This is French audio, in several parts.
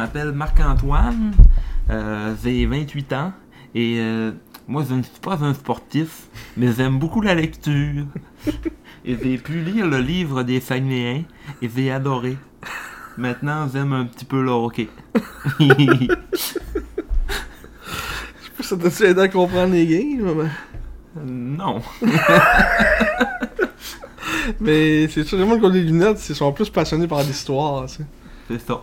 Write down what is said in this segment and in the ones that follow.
M'appelle Marc-Antoine, euh, j'ai 28 ans et euh, moi je ne suis pas un sportif, mais j'aime beaucoup la lecture. Et j'ai pu lire le livre des Saguenayens et j'ai adoré. Maintenant j'aime un petit peu le hockey. Ça t'a aidé à comprendre les games? mais- non. Mais c'est sûr, les gens qui ont des lunettes, ils sont plus passionnés par l'histoire. C'est ça.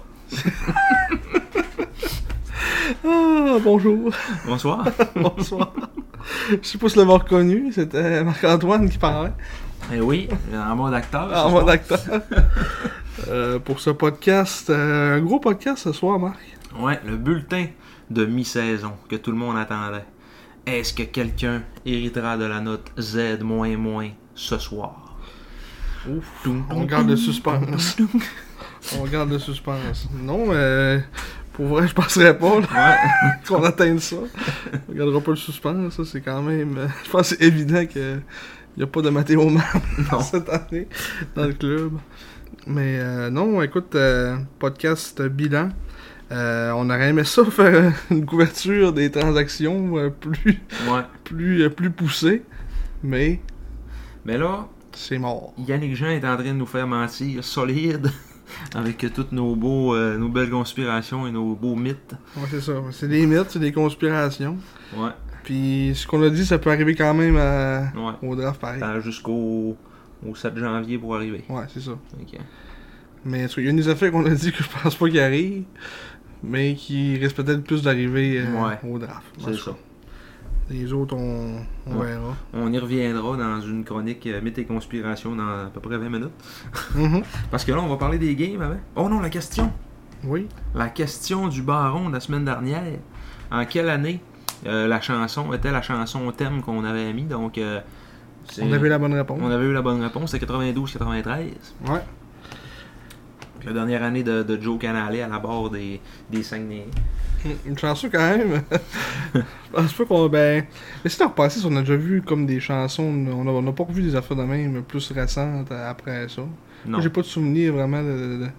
Ah, bonjour. Bonsoir. Bonsoir. Je vous l'avez reconnu, c'était Marc-Antoine qui parlait. Eh oui, en mode acteur. En mode acteur. Euh, pour ce podcast, euh, un gros podcast ce soir, Marc. Ouais, le bulletin de mi-saison que tout le monde attendait. Est-ce que quelqu'un héritera de la note Z ce soir? Ouf. On garde le suspense. On garde le suspense. Non, euh, pour vrai, je penserais pas là, Ouais. qu'on atteigne ça. On gardera pas le suspense, ça c'est quand même. euh, je pense que c'est évident qu'il n'y a pas de Mathéo Mam cette année dans le club. Mais euh, non, écoute, euh, podcast bilan. Euh, on aurait aimé ça faire une couverture des transactions plus, Ouais. plus, plus poussée. Mais Mais là, c'est mort. Yannick Jean est en train de nous faire mentir solide avec toutes nos beaux, euh, nos belles conspirations et nos beaux mythes. Ouais, c'est ça. C'est des mythes, c'est des conspirations. Ouais. Puis ce qu'on a dit, ça peut arriver quand même à- Ouais. au draft pareil. Jusqu'au au 7 janvier pour arriver. Ouais, c'est ça. Ok. Mais il y a des affaires qu'on a dit que je pense pas qu'ils arrivent, mais qui risquent peut-être plus d'arriver euh, Ouais. au draft. C'est ça. Les autres, on, on Ouais. verra. On y reviendra dans une chronique euh, mythes et conspirations dans à peu près 20 minutes. Mhm. Parce que là, on va parler des games avant. Oh non, la question. Oui. La question du baron de la semaine dernière. En quelle année euh, la chanson était la chanson thème qu'on avait mis? Donc, euh, On avait la bonne réponse. on avait eu la bonne réponse. C'est 92-93. Ouais. La dernière année de, de Joe Canale à la barre des, des Saguenay. Une chanson quand même. je pense pas qu'on. Ben. Mais si t'en repasses, on a déjà vu comme des chansons. On a, on a pas revu des affaires de même plus récentes après ça. Non. J'ai pas de souvenir vraiment de, de, de,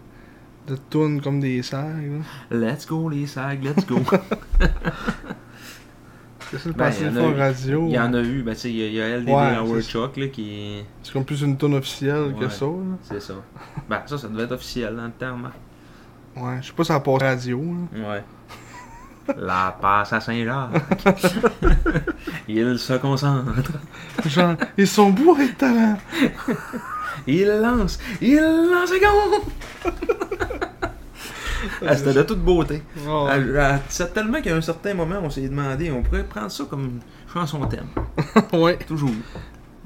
de tunes comme des sags. Let's go les sags, let's go. J'essaie de Ben, passer il y en des a fois eu- en radio. Il y en a eu, ben tu sais, il y a- y a LDD Ouais, c'est Chuck là qui. C'est comme plus une tune officielle que ça. C'est ça. Ben ça, ça devait être officiel dans le terme. Ouais, je sais pas si ça passe radio. Là. Ouais. La passe à Saint-Jacques. Il se concentre. Genre, ils sont bourrés de talent. Il lance. Il lance et! Ah, C'était de toute beauté. Oh, Elle- elle- C'est tellement qu'à un certain moment, on s'est demandé, on pourrait prendre ça comme chanson thème. ouais, Toujours.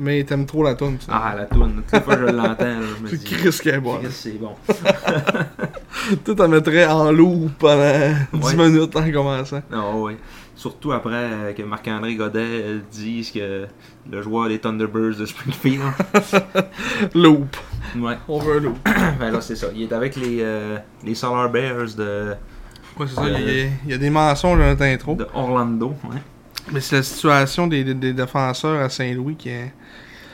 Mais t'aimes trop la tune, ça. Ah, la toune. Toutes les fois que je l'entends, je me dis. Chris est. Chris, c'est bon. Tout en mettrait en loup pendant 10 Ouais. minutes en commençant. Ah ouais. Surtout après euh, que Marc-André Godet euh, dise que le joueur des Thunderbirds de Springfield. Loop. ouais. On veut un loop. ben là, c'est ça. Il est avec les, euh, les Solar Bears de, Ouais, c'est ça. Il y, a, il y a des mensonges dans notre intro. de Orlando. Ouais. Mais c'est la situation des, des- des défenseurs à Saint-Louis qui est.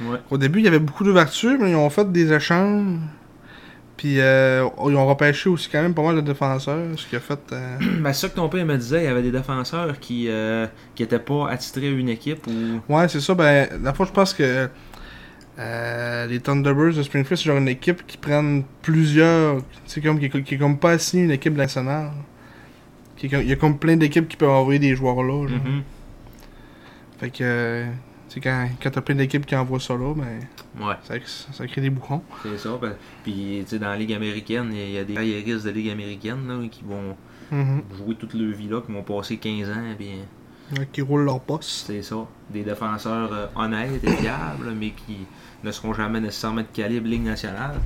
Ouais. Au début, il y avait beaucoup d'ouverture, mais ils ont fait des échanges. Puis euh, ils ont repêché aussi quand même pas mal de défenseurs, ce qui a fait. euh, Ben, c'est ça que ton père me disait. Il y avait des défenseurs qui euh, qui étaient pas attitrés à une équipe ou. Ouais, c'est ça. Ben, la fois, je pense que euh, les Thunderbirds de Springfield, c'est genre une équipe qui prennent plusieurs. C'est comme qui, est- qui est comme pas assigné une équipe nationale. Qui Il y a comme plein d'équipes qui peuvent envoyer des joueurs là. genre. Mhm. Fait que. Euh, C'est quand, quand t'as plein d'équipes qui envoient ça là, ben, Ouais, ça, ça crée des bouchons. c'est ça. ben, Puis, tu sais, dans la Ligue américaine, il y a des carriéristes de Ligue américaine là, qui vont Mhm. jouer toute leur vie là, qui vont passer 15 ans, puis Ouais, Qui roulent leur poste. c'est ça. Des défenseurs euh, honnêtes et fiables, mais qui ne seront jamais nécessairement de calibre Ligue nationale.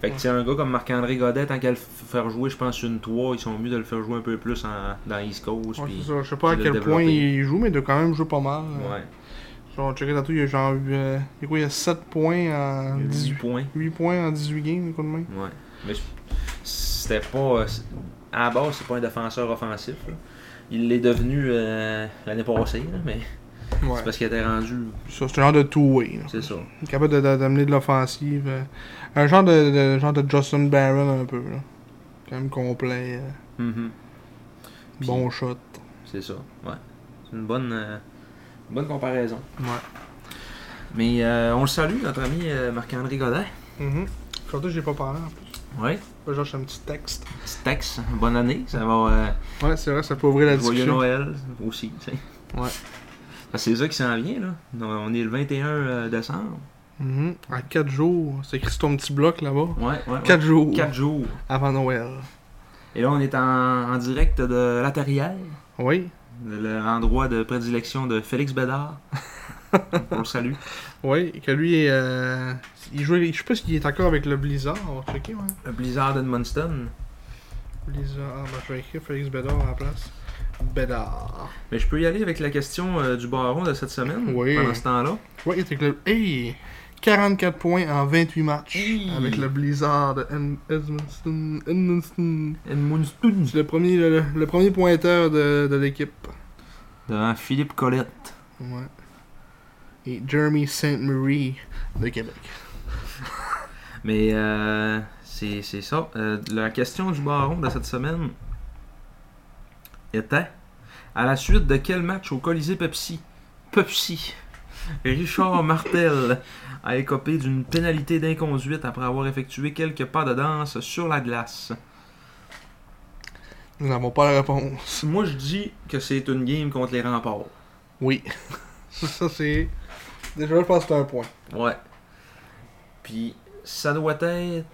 Fait que, tu sais, un gars comme Marc-André Godet, tant qu'à le faire jouer, je pense, une 3, ils sont mieux de le faire jouer un peu plus en- dans East Coast. Ouais, ça. Je sais pas à quel point il joue, mais il doit quand même jouer pas mal. Ouais, Genre, checker tantôt, il y a genre. euh, il y a quoi, il y a 7 points en 18 18, points. 8 points en 18 games, quoi de main. Ouais. Mais c'était pas. euh, À la base, c'est pas un défenseur offensif. là. Il l'est devenu euh, l'année passée, là, mais Ouais. c'est parce qu'il était rendu. C'est un genre de two-way. C'est ça. Il est capable de- de- d'amener de, l'offensive. euh, un genre de, de- genre de Justin Barron un peu. Là. Quand même complet. Puis- bon shot. C'est ça. Ouais. C'est une bonne, bonne comparaison. Ouais. Mais euh, on le salue, notre ami euh, Marc-André Godet. Mhm. Surtout, j'ai pas parlé en plus. Genre, j'ai un petit texte. Petit texte. Bonne année. Ça va. euh, Ouais, c'est vrai, ça peut ouvrir la Joyeux discussion. Noël aussi. tu sais. Ouais. C'est ça qui s'en vient, là. On est le 21 euh, décembre. Mhm. À 4 jours. C'est écrit sur ton petit bloc là-bas. Ouais, ouais. ouais. 4 jours. 4 jours. Avant Noël. Et là, on est en, en direct de La Terrière, Oui. L'endroit de prédilection de Félix Bédard. on le salue. Oui, que lui, euh, il joue, je sais pas s'il est encore avec le Blizzard, on va checker, ouais. Le Blizzard d'Edmundston. Blizzard, ah, ben, je vais écrire Félix Bédard à la place. Bédard. Mais je peux y aller avec la question euh, du baron de cette semaine, Oui. pendant ce temps-là. Il était avec le. Hey! 44 points en 28 matchs. Avec le Blizzard de Ed- Edmundston. Edmundston. Edmundston. C'est le premier, le, le premier pointeur de, de l'équipe. Devant Philippe Colette. Ouais. Et Jeremy Saint-Marie de Québec. Mais euh, c'est c'est ça. Euh, la question du baron de cette semaine était à la suite de quel match au Colisée Pepsi? Pepsi Richard Martel a écopé d'une pénalité d'inconduite après avoir effectué quelques pas de danse sur la glace. Nous n'avons pas la réponse. Moi, je dis que c'est une game contre les remparts. Oui. Ça, c'est. Déjà, je pense que c'est un point. Ouais. Puis, ça doit être.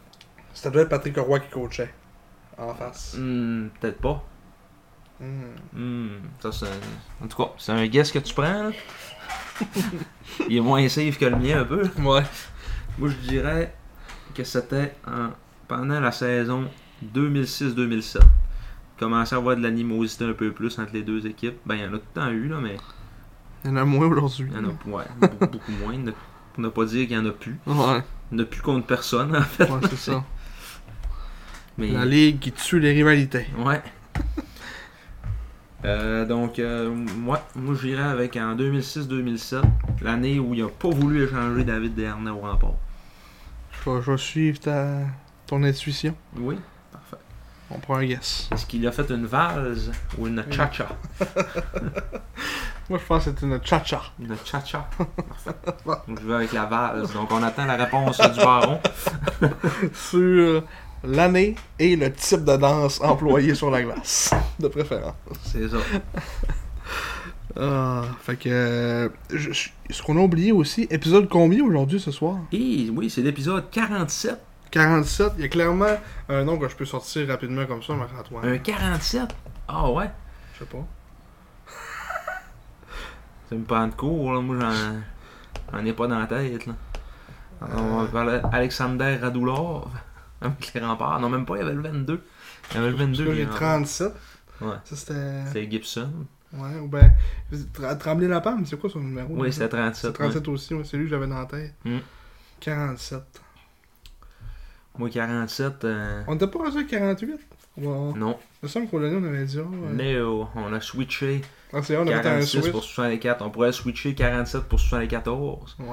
Ça doit être Patrick Roy qui coachait. En face. hmm, Peut-être pas. Hmm. Hmm, ça, c'est En tout cas, c'est un guess que tu prends, là. Il est moins safe que le mien, un peu. Ouais. Moi, je dirais que c'était en- pendant la saison 2006-2007. Commençait à avoir de l'animosité un peu plus entre les deux équipes. Ben, il y en a tout le temps eu, là, mais Il y en a moins aujourd'hui. il y en a ouais, beaucoup, beaucoup moins. Ne- Pour ne pas dire qu'il y en a plus. Ouais, Il n'y en a plus contre personne, en fait. ouais c'est ça. Mais, La ligue qui tue les rivalités. Ouais. Euh, donc, euh, moi, moi j'irais avec en 2006-2007, l'année où il a pas voulu échanger David Dernay au rempart. Je vais, je vais suivre ta, ton intuition. Oui, parfait. On prend un guess. Est-ce qu'il a fait une valse ou une cha-cha? Moi, je pense que c'est une cha-cha. Une cha-cha. Parfait. Donc, je vais avec la valse. Donc, on attend la réponse du baron. Sur l'année et le type de danse employé sur la glace. De préférence. C'est ça. Ah, fait que. euh, je- je- ce qu'on a oublié aussi, épisode combien aujourd'hui ce soir? Et oui, c'est l'épisode 47. 47. Il y a clairement un nom que je peux sortir rapidement comme ça, Marc-Antoine. Un 47 Ah ouais Je sais pas. Ça me prend de cours, là. Moi, j'en, j'en ai pas dans la tête, là. On va parler Alexander Radulov avec les remparts. Non, même pas, il y avait le 22. Il y avait le 22. Parce que les j'ai remparts. 37. Ouais. Ça, c'était. C'est Gibson. Ouais, ou ben. Tremblay la Palme, c'est quoi son numéro? Oui, c'était 37. C'est 37 aussi, ouais, c'est lui que j'avais dans la tête. Mm. 47. ouais. Moi, 47. euh, On était pas rendu à 48 Ouais. Non. Il me semble qu'au dernier, on avait dit. euh, on a switché Ah, c'est on un 46 switch. pour 64. On pourrait switcher 47 pour 74. Ouais.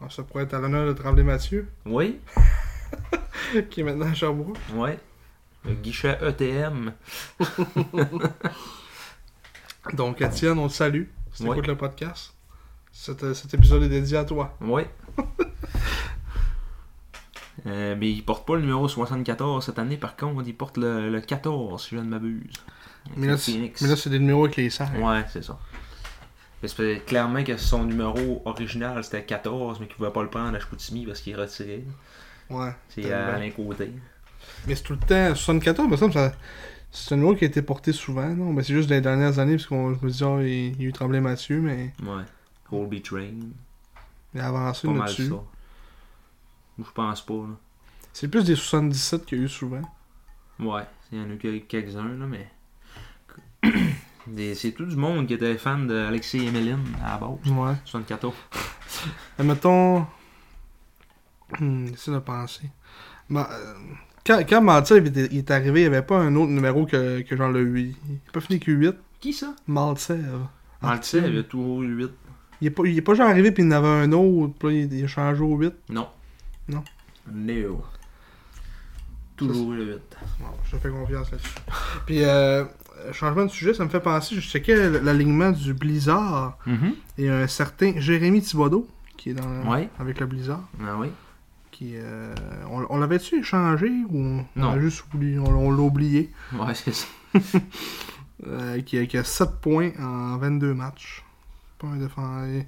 Ah, ça pourrait être à l'honneur de Tremblay Mathieu, Oui, qui est maintenant à Sherbrooke. oui. Le guichet ETM. Donc, Étienne, on te salue. Si Ouais. t'écoutes le podcast. Cet, cet épisode est dédié à toi. Oui. Euh, mais il porte pas le numéro 74 cette année, par contre, il porte le, le 14, si je ne m'abuse. Mais le là, c'est- des numéros avec les sacs. Ouais, c'est ça. Parce clairement que son numéro original c'était 14, mais qu'il pouvait pas le prendre à Chicoutimi parce qu'il est retiré. Ouais. C'est Alain Côté. Mais c'est tout le temps. 74, me semble, ça. C'est un numéro qui a été porté souvent, non? Mais c'est juste dans les dernières années, parce qu'on me oh, il, y a eu Tremblay Mathieu, mais, Ouais. Colby Train. mais avant ça, Pas. Je pense pas, là. C'est plus des 77 qu'il y a eu souvent. Ouais, il y en a eu quel- quelques-uns, là, mais. C'est tout du monde qui était fan d'Alexis et Emeline à la base. Ouais. 74. Mais mettons. Hmm, J'essaie de penser. Euh, Quand, quand Malta il est arrivé, il n'y avait pas un autre numéro que, que genre le 8. Il n'a pas fini que 8. Qui ça? Maltsev. Maltais, il y a toujours eu 8. Il est pas, il est pas genre arrivé puis il en avait un autre, puis il, il a changé au 8. Non. Non. No. Toujours eu le 8. Bon, je te fais confiance là-dessus. Puis, euh, changement de sujet, ça me fait penser, je checkais l'alignement du Blizzard et un certain Jérémy Thibodeau qui est dans Ouais. avec le Blizzard. Ah oui? Euh, on on l'avait-tu échangé ou on, juste oublié, on, on l'a oublié? Ouais, c'est ça. Euh, qui, a, qui a 7 points en 22 matchs. Pas un.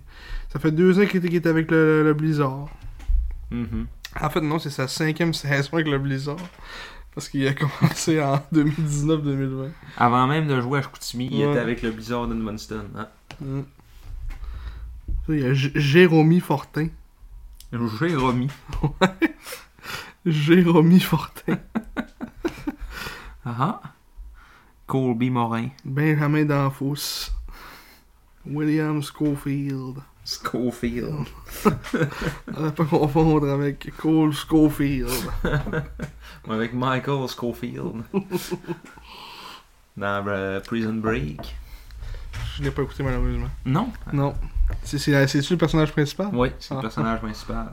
Ça fait deux ans qu'il était, avec le, le Blizzard. Mhm. En fait, non, c'est sa cinquième saison avec le Blizzard. Parce qu'il a commencé en 2019-2020. Avant même de jouer à Chicoutimi, il Ouais. était avec le Blizzard de Munston. Hein? Mm. Il y a J- Jéromy Fortin. Jéromy. Jéromy Fortin. Ah ah. Colby Morin. Benjamin Danfous. William Schofield. Schofield. On va pas confondre avec Cole Schofield. Avec Michael Schofield. Dans euh, Prison Break. Je l'ai pas écouté malheureusement. Non? Non. C'est- C'est c'est-tu le personnage principal? Oui, c'est le Ah. personnage principal.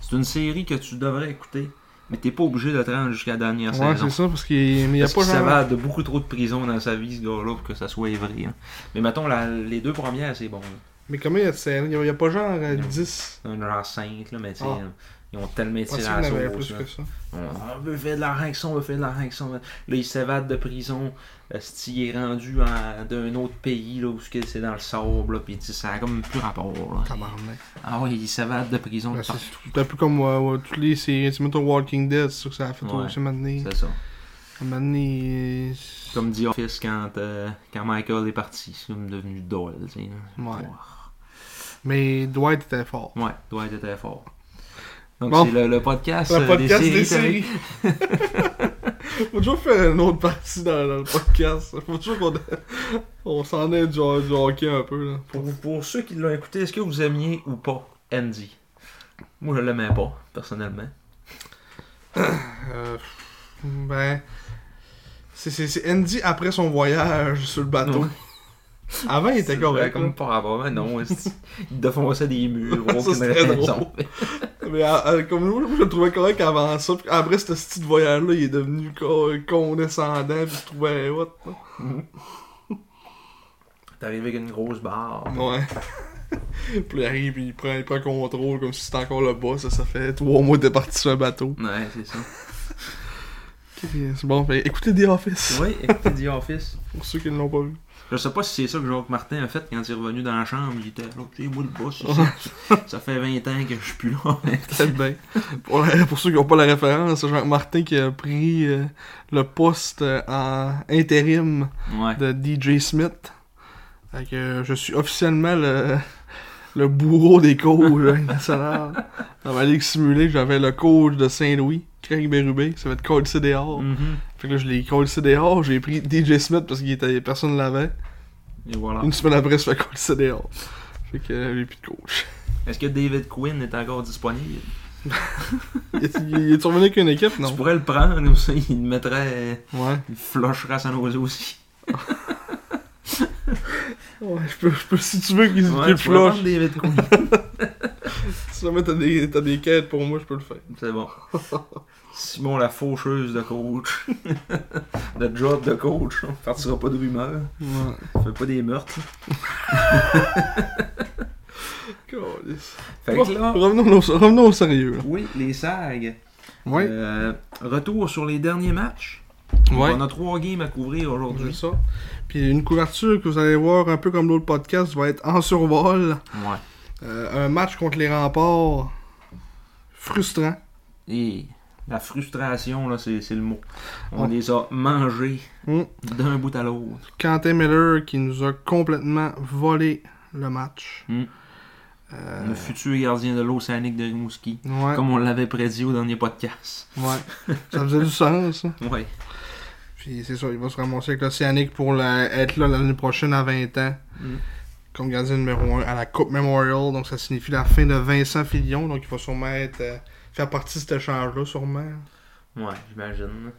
C'est une série que tu devrais écouter, mais t'es pas obligé de te rendre jusqu'à la dernière Ouais, saison. c'est ça, parce qu'il y a Parce pas qu'il genre... s'avère de beaucoup trop de prison dans sa vie, ce gars-là, pour que ça soit vrai. hein. Mais mettons, la- les deux premières, c'est bon. là. Mais comment il y a de? Il y a- pas genre euh, Non. 10. Un genre 5, là, mais tu sais, Ah. Ils ont tellement étiré pensais la plus que ça. On, on veut faire de avec ça, on veut faire de avec ça. Là, il s'évade de prison. Il est rendu en- d'un autre pays, là, où c'est dans le sable, là, sais, ça a comme plus rapport, là. Ah oui, il s'évade de prison Ben, c'est un peu comme euh, ouais, toutes les séries. Tu mettons Walking Dead, c'est ça que ça a fait Ouais. aussi maintenant. C'est ça. Comme dit Office quand, euh, quand Michael est parti, c'est comme devenu Doyle, tu sais. là. Ouais. Mais Dwight était fort. Ouais, être très fort. Donc Bon. c'est le, le podcast, Le euh, podcast des des séries. séries. Faut toujours faire une autre partie dans, dans le podcast. Faut toujours qu'on on s'en aide du, du hockey un peu. Là. Pour, pour ceux qui l'ont écouté, est-ce que vous aimiez ou pas Andy? Moi, je l'aimais pas, personnellement. Euh, ben. C'est- Andy après son voyage sur le bateau. Ouais. Avant, il était correct. Comme pas rapport, mais non. esti. Il défonçait des murs, Ça, raison? drôle. Mais euh, euh, comme nous, je le trouvais correct avant ça. Puis après ce petit voyage-là, il est devenu co- condescendant. Puis je trouvais what. là. T'es arrivé avec une grosse barre. Ouais. puis il arrive, puis il prend, il prend contrôle comme si c'était encore le boss. Ça, ça fait trois mois t'es parti sur un bateau. Ouais, c'est ça. C'est bon, fait, écoutez The Office. Oui, écoutez The Office. Pour ceux qui ne l'ont pas vu. Je sais pas si c'est ça que Jacques Martin a fait quand il est revenu dans la chambre. Il était là, tu moi le boss, ici. ça fait 20 ans que je suis plus là. Peut-être bien. Pour, la- pour ceux qui n'ont pas la référence, c'est Jean-Martin qui a pris euh, le poste euh, en intérim ouais. de DJ Smith. Fait que je suis officiellement le, le bourreau des coachs hein, national. Dans ma ligue simulée, j'avais le coach de Saint-Louis, Craig Berube, ça va être coach CDR. Fait que là, je l'ai coach CDR, j'ai pris DJ Smith parce qu'il était personne l'avait. Et voilà. Une semaine après, je fais coach CDR. Fait que euh, j'ai plus de coach. Est-ce que David Quinn est encore disponible? Il est, il est revenu avec une équipe, Tu non? pourrais le prendre, ça, il le mettrait. Ouais. Il flusherait San Jose aussi. Ouais, je peux, je peux, si tu veux qu'il Ouais, tu pourrais flush. David Quinn. Si jamais t'as des, t'as des quêtes pour moi, je peux le faire. C'est bon. Simon, la faucheuse de coach. de job de coach. On partira pas de rumeurs. Ouais. Fait pas des meurtres. Fait que là. revenons, au, revenons au sérieux. là. Oui, les SAG. Ouais. Euh, retour sur les derniers matchs. Ouais. On a trois games à couvrir C'est aujourd'hui. ça. Puis une couverture que vous allez voir un peu comme l'autre podcast va être en survol. Ouais. Euh, un match contre les remparts frustrant. Et la frustration, là, c'est le mot. On Ouais. les a mangés Mm. d'un bout à l'autre. Quentin Miller qui nous a complètement volé le match. Mm. Euh, Le futur gardien de l'Océanique de Rimouski. ouais, Comme on l'avait prédit au dernier podcast. ouais. Ça faisait du sens. ça. Ouais. Puis c'est ça, il va se ramasser avec l'Océanique pour la- être là l'année prochaine à 20 ans. Mm. Comme gardien numéro 1 à la Coupe Memorial. Donc ça signifie la fin de Vincent Filion. Donc il va sûrement être, euh, faire partie de cet échange-là, sûrement. Ouais, j'imagine.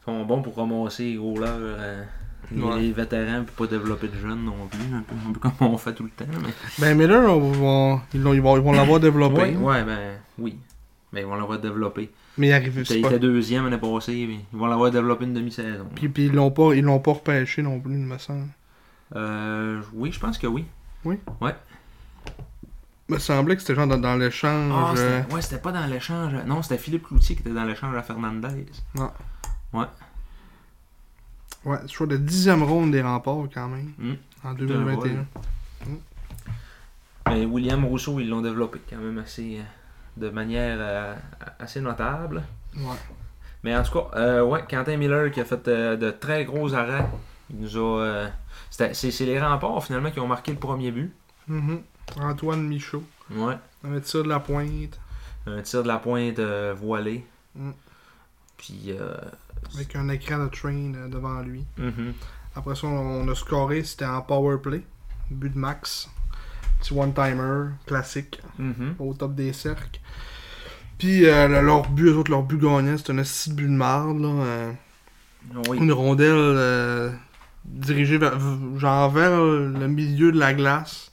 Ils sont bons pour ramasser les gros là, euh, les, Ouais. vétérans puis pas développer de jeunes non plus. Un peu, un peu comme on fait tout le temps. Mais... Ben Miller, on va- ils, vont, ils vont l'avoir développé. Ouais, ouais, ben oui. Mais ils vont l'avoir développé. Mais il arrive. Il était deuxième l'année passée, mais ils vont l'avoir développé une demi-saison. Puis, puis ils l'ont pas, ils l'ont pas repêché non plus, il me semble. Euh, oui, je pense que oui. Il me semblait que c'était genre dans, dans l'échange. Ah, euh, c'était- ouais, c'était pas dans l'échange. Non, c'était Philippe Cloutier qui était dans l'échange à Fernandez. ouais, je crois de dixième ronde des remparts quand même. Mm. En un 2021. Mais William Rousseau, ils l'ont développé quand même assez. euh, de manière euh, assez notable. Ouais. Mais en tout cas, euh, ouais, Quentin Miller qui a fait euh, de très gros arrêts. Il nous a. c'est les remparts finalement qui ont marqué le premier but. Mhm. Antoine Michaud. Ouais. Un tir de la pointe. Un tir de la pointe euh, voilé. Mm. Puis. euh, Avec un écran de train euh, devant lui. mhm. Après ça, on a scoré, c'était en power play. But de max. Petit one-timer, classique, Mhm. au top des cercles. Puis euh, le- leur but, eux autres, leur but gagnant, c'était un petit but de marde, là. euh, Oui. Une rondelle euh, dirigée vers, genre vers le milieu de la glace.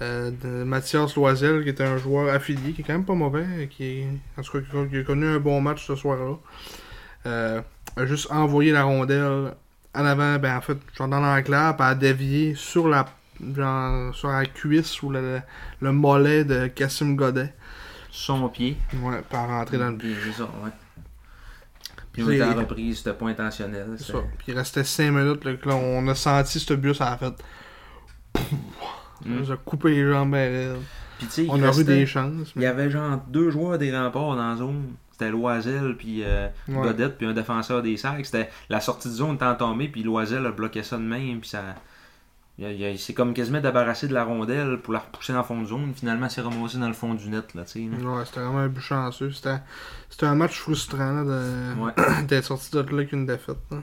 euh, de Mathias Loisel, qui était un joueur affilié, qui est quand même pas mauvais, qui est, en tout cas, qui a- connu un bon match ce soir-là. Euh, a juste envoyé la rondelle en avant, ben en fait, genre dans l'enclave, puis a dévié sur la, genre, sur la cuisse ou le, le mollet de Cassim Godet. Son pied. Ouais, par rentrer dans le but. C'est ça, ouais. Puis était en reprise, c'était pas intentionnel. C'est ça. Puis il restait 5 minutes, là, que là, on a senti ce ça a fait. Ça Mm. nous a coupé les jambes ben raides. Puis tu sais, On a eu restait- des chances. Il y Mais... avait genre deux joueurs des remparts dans la zone. C'était Loisel puis euh, Ouais. Godette puis un défenseur des sacs. C'était la sortie de zone était tombée puis Loisel a bloqué ça de même puis ça s'est comme quasiment débarrassé de la rondelle pour la repousser dans le fond de zone. Finalement, il s'est ramassé dans le fond du net là. Ouais, c'était vraiment un but chanceux. C'était, c'était un match frustrant là, de... Ouais. d'être sorti de là avec une défaite. là.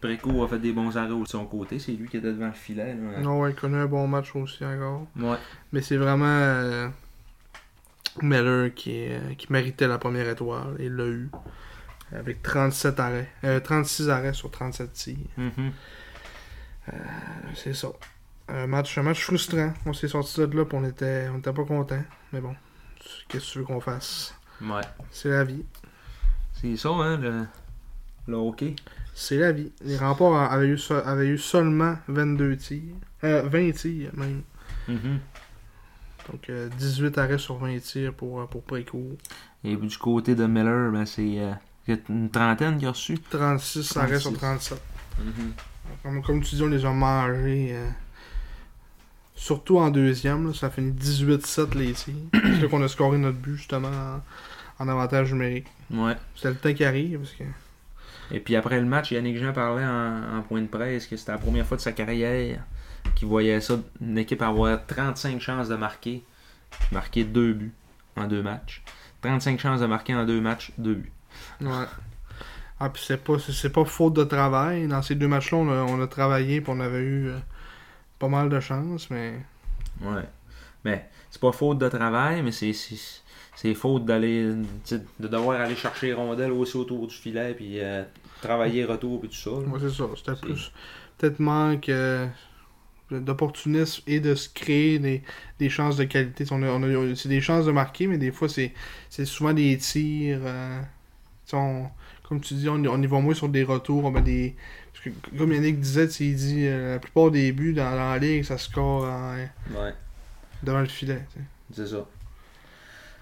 Préco a fait des bons arrêts de son côté, c'est lui qui était devant le filet. là. Non, ouais, il connaît un bon match aussi encore. Ouais. Mais c'est vraiment euh, Miller qui, euh, qui méritait la première étoile. Il l'a eu. Avec 37 arrêts. Euh, 36 arrêts sur 37 tirs. Mhm. C'est ça. Un match, un match frustrant. On s'est sorti de là et on était, on était pas content. Mais bon, qu'est-ce que tu veux qu'on fasse? Ouais. C'est la vie. C'est ça, hein, le, le hockey. C'est la vie. Les remparts avaient eu, avaient eu seulement 22 tirs. Euh, 20 tirs même. Mhm. Donc euh, 18 arrêts sur 20 tirs pour, euh, pour Précourt. Et du côté de Miller, ben, c'est euh, une trentaine qu'il a reçu. 36 arrêts sur 36. 37. Comme, comme tu dis, on les a mangés. euh, surtout en deuxième. là, ça finit 18-7 les tirs. C'est là qu'on a scoré notre but justement en, en avantage numérique. Ouais. C'est le temps qui arrive. Parce que... Et puis après le match, Yannick Jean parlait en, en point de presse que c'était la première fois de sa carrière qu'il voyait ça, une équipe avoir 35 chances de marquer, marquer deux buts en deux matchs. 35 chances de marquer en deux matchs, deux buts. Ouais. Ah, puis c'est pas, c'est- c'est pas faute de travail. Dans ces deux matchs-là, on a, on a travaillé puis on avait eu euh, pas mal de chance, mais. Ouais. Mais c'est pas faute de travail, mais c'est c'est- c'est faute d'aller de devoir aller chercher les rondelles aussi autour du filet puis euh, travailler retour puis tout ça. Ouais, c'est ça. C'était plus. Peut-être manque euh, d'opportunisme et de se créer des, des chances de qualité. On a, on a- c'est des chances de marquer, mais des fois, c'est, c'est souvent des tirs. on- comme tu dis, on, on y va moins sur des retours. On met des. parce que, comme Yannick disait, il dit euh, la plupart des buts dans, dans la ligue, ça score en- Ouais. devant le filet. C'est ça.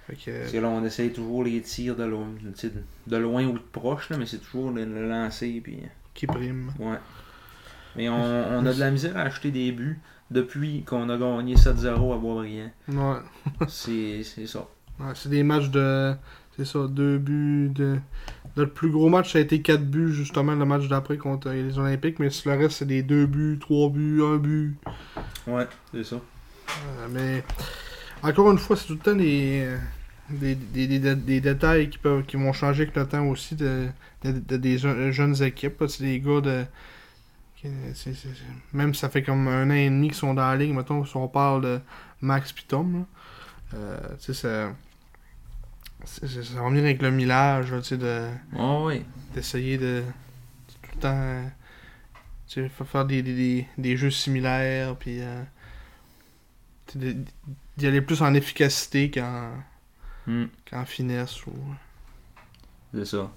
Fait que, Parce que là, on essaye toujours les tirs de loin, de loin ou de proche, là, mais c'est toujours le, le lancer. Puis, qui prime. ouais. Mais on, on a de la misère à acheter des buts depuis qu'on a gagné 7-0 à Boisbriand. Ouais. C'est c'est ça. Ouais, c'est des matchs de. C'est ça, deux buts. De... Notre plus gros match, ça a été quatre buts, justement, le match d'après contre les Olympiques. Mais le reste, c'est des deux buts, trois buts, un but. Ouais, c'est ça. Euh, mais encore une fois, c'est tout le temps des, des, des, des- des détails qui, peuvent, qui vont changer avec le temps aussi de, de- de- des je- jeunes équipes. C'est des gars de. c'est- c'est- même ça fait comme un an et demi qu'ils sont dans la ligue. Mettons, si on parle de Max Pitom, euh, tu sais, ça. Ça va venir avec le millage, tu sais, de Oh, oui. d'essayer de tout le temps euh, tu sais, fa- faire des, des, des, des jeux similaires puis euh, d'y aller plus en efficacité qu'en Hmm, qu'en finesse ou c'est ça.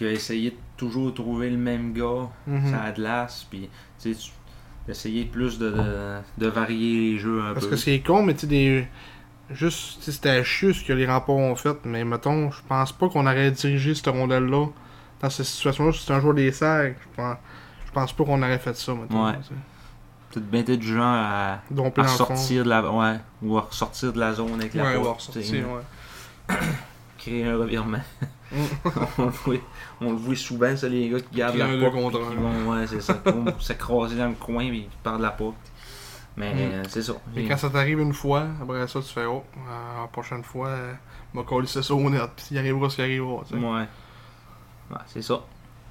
Essayé de toujours trouver le même gars, Mhm. ça a de l'as, puis tu sais, d'essayer plus de, de, de varier les jeux un parce peu. que c'est con mais tu sais des juste c'était chier ce que les remparts ont fait mais mettons je pense pas qu'on aurait dirigé cette rondelle là dans cette situation là si c'était un joueur des sacs je pense je pense pas qu'on aurait fait ça mettons Ouais. Peut-être bien du genre à, sortir de la ouais, ou à ressortir de la zone avec la ouais, porte, ressortir, créer un revirement. Mm. on, le voit, on le voit souvent, ça, les gars qui gardent Créer la porte. qui vont, ouais, c'est ça. Qui vont s'écraser dans le coin et qui perdent la porte. Mais Mm. euh, c'est ça. Et quand ça t'arrive une fois, après ça, tu fais Oh, euh, la prochaine fois, euh, m'a collé ça au net, puis il arrivera ce qui arrivera. tu sais. Ouais. Ouais, c'est ça.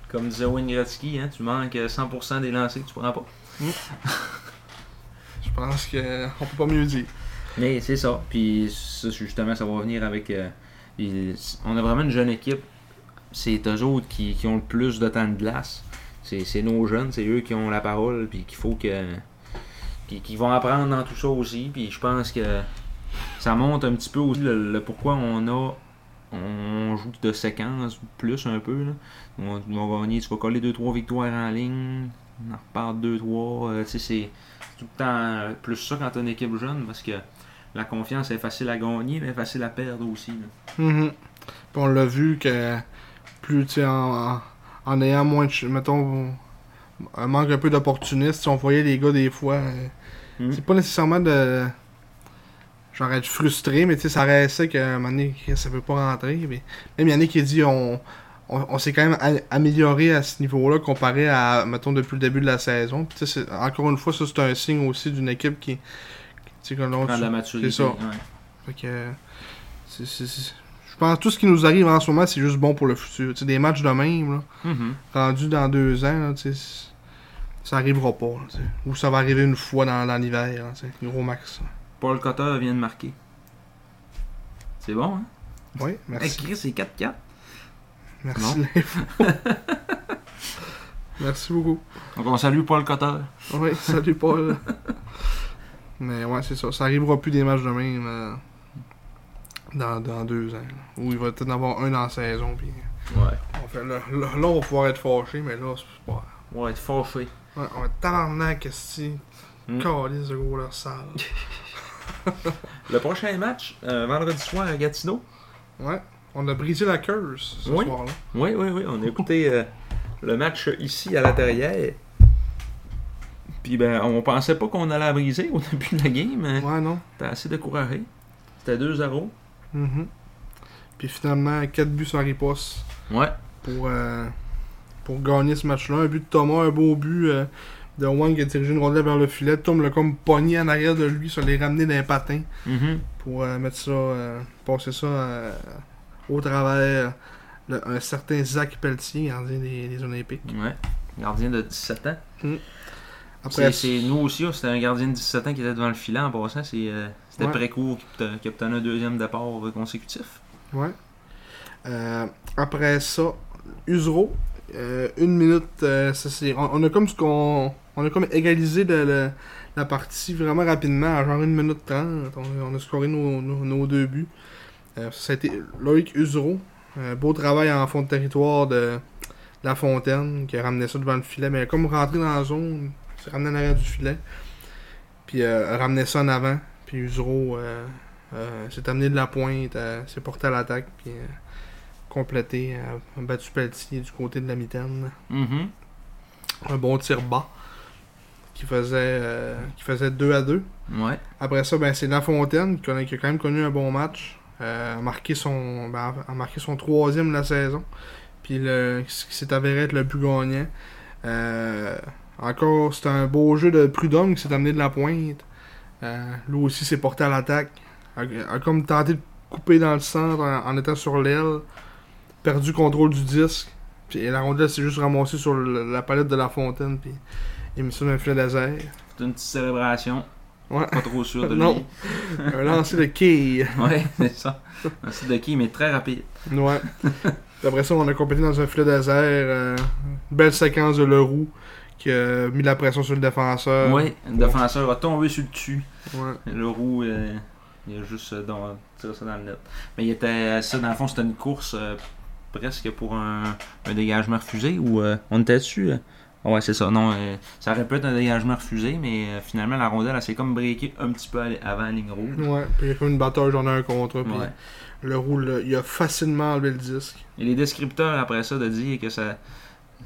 Comme disait Wayne Gretzky, hein, tu manques 100% des lancers que tu prends pas. Je pense que on peut pas mieux dire. Mais c'est ça. Puis ça, justement, ça va venir avec. euh, on a vraiment une jeune équipe. C'est eux autres qui, qui ont le plus de temps de glace. C'est c'est nos jeunes, c'est eux qui ont la parole. Puis qu'il faut que. Qui, vont apprendre dans tout ça aussi. Puis je pense que ça montre un petit peu aussi le, pourquoi on a. On joue de séquence plus un peu. On, va gagner, tu vas coller 2-3 victoires en ligne. On en repart 2-3. euh, c'est tout le temps plus ça quand t'as une équipe jeune parce que la confiance est facile à gagner, mais facile à perdre aussi. Puis on l'a vu que plus, en, en, ayant moins de. Mettons, un manque un peu d'opportunistes, on voyait les gars des fois. euh, Mhm. C'est pas nécessairement de. Genre être frustré, mais tu sais, ça restait qu'à un moment donné, ça peut pas rentrer. Mais même il y en a qui dit on, on, on s'est quand même amélioré à ce niveau-là comparé à, mettons, depuis le début de la saison. Puis, encore une fois, ça c'est un signe aussi d'une équipe qui. Tu sais, de la maturité. C'est ça. ouais. fait que, tout ce qui nous arrive en ce moment, c'est juste bon pour le futur. Tu sais, des matchs de même, là, Mhm. rendus dans deux ans, là, ça arrivera pas. là, tu sais. Ou ça va arriver une fois dans, dans l'hiver, là, tu sais, gros max. Paul Cotter vient de marquer. C'est bon, hein? Oui, Hey, merci. Chris, c'est 4-4. merci merci beaucoup. Donc on salue Paul Cotter. Oui, salut Paul. Mais ouais, c'est ça. Ça arrivera plus des matchs de même euh, dans, dans deux ans. là. Ou il va peut-être en avoir un dans la saison. Puis Ouais. on fait, là, là, là, on va pouvoir être fâché, mais là, c'est pas. On va être fâché. Ouais, on va être tabarnak, qu'est-ce Mm. Calice de gros leur sale. Le prochain match, euh, vendredi soir à Gatineau. Ouais, on a brisé la curse ce Oui. soir-là. Oui, oui, oui. On a écouté euh, le match ici à terrière. Puis ben, on pensait pas qu'on allait la briser au début de la game. mais Ouais, non. T'es assez découragé. C'était 2-0. Mhm. Puis finalement, 4 buts sans riposte Ouais. pour, euh, pour gagner ce match-là. Un but de Thomas, un beau but euh, de Wang qui a dirigé une rondelle vers le filet. Tom l'a comme pogné en arrière de lui, ça les ramener d'un patin Mhm. pour euh, mettre ça, euh, passer ça au travers le- un certain Zach Pelletier, gardien des, des Olympiques. Ouais. Gardien de 17 ans. Après, C'est nous aussi, c'était un gardien de 17 ans qui était devant le filet en passant. C'était Ouais. Précourt qui, obten- qui obtenait un deuxième départ consécutif. Ouais. Euh, après ça, Usero, euh, une minute, euh, ça, c'est- on, a comme ce qu'on, on a comme égalisé la partie vraiment rapidement, genre une minute trente. On, a- scoré nos, nos- deux buts. Euh, ça a été Loïc Usero, un beau travail en fond de territoire de La Fontaine, qui a ramené ça devant le filet, mais comme rentré dans la zone, il s'est ramené en arrière du filet, puis euh, ramené ça en avant, puis Usero Euh, s'est amené de la pointe, s'est porté à l'attaque, complété, euh, battu Pelletier du côté de la mitaine. Mhm. Un bon tir bas qui faisait, euh, qui faisait 2 à 2. Ouais. Après ça, ben, c'est Lafontaine qui a, qui a quand même connu un bon match. Euh, a, marqué son, ben, a marqué son troisième de la saison. Puis le, ce qui s'est avéré être le plus gagnant. Euh, encore, c'était un beau jeu de Prudhomme qui s'est amené de la pointe. Euh, lui aussi s'est porté à l'attaque. A, a comme tenté de couper dans le centre en, en étant sur l'aile. Perdu contrôle du disque. Puis la rondelle s'est juste ramassée sur le- la palette de la fontaine. Puis il ça dans un filet laser. C'est une petite célébration. Ouais. Pas trop sûr de lui. Non. un lancer de quille. Ouais, c'est ça. Un site de qui, mais très rapide. Ouais. Après ça, on a complété dans un filet laser. euh, belle séquence de Leroux qui a mis la pression sur le défenseur. Ouais, le défenseur a tombé sur le dessus. Ouais. Le roux, euh, il a juste euh, tiré ça dans le net. Mais il était, ça, dans le fond, c'était une course euh, presque pour un, un dégagement refusé ou euh, on était dessus. euh? Ouais, c'est ça. Non, euh, ça aurait pu être un dégagement refusé, mais euh, finalement, la rondelle, elle s'est comme breakée un petit peu avant la ligne rouge. Ouais. Puis il a une bataille, j'en ai un contre. Puis Ouais. Leroux, là, il a facilement enlevé le disque. Et les descripteurs après ça de dire que ça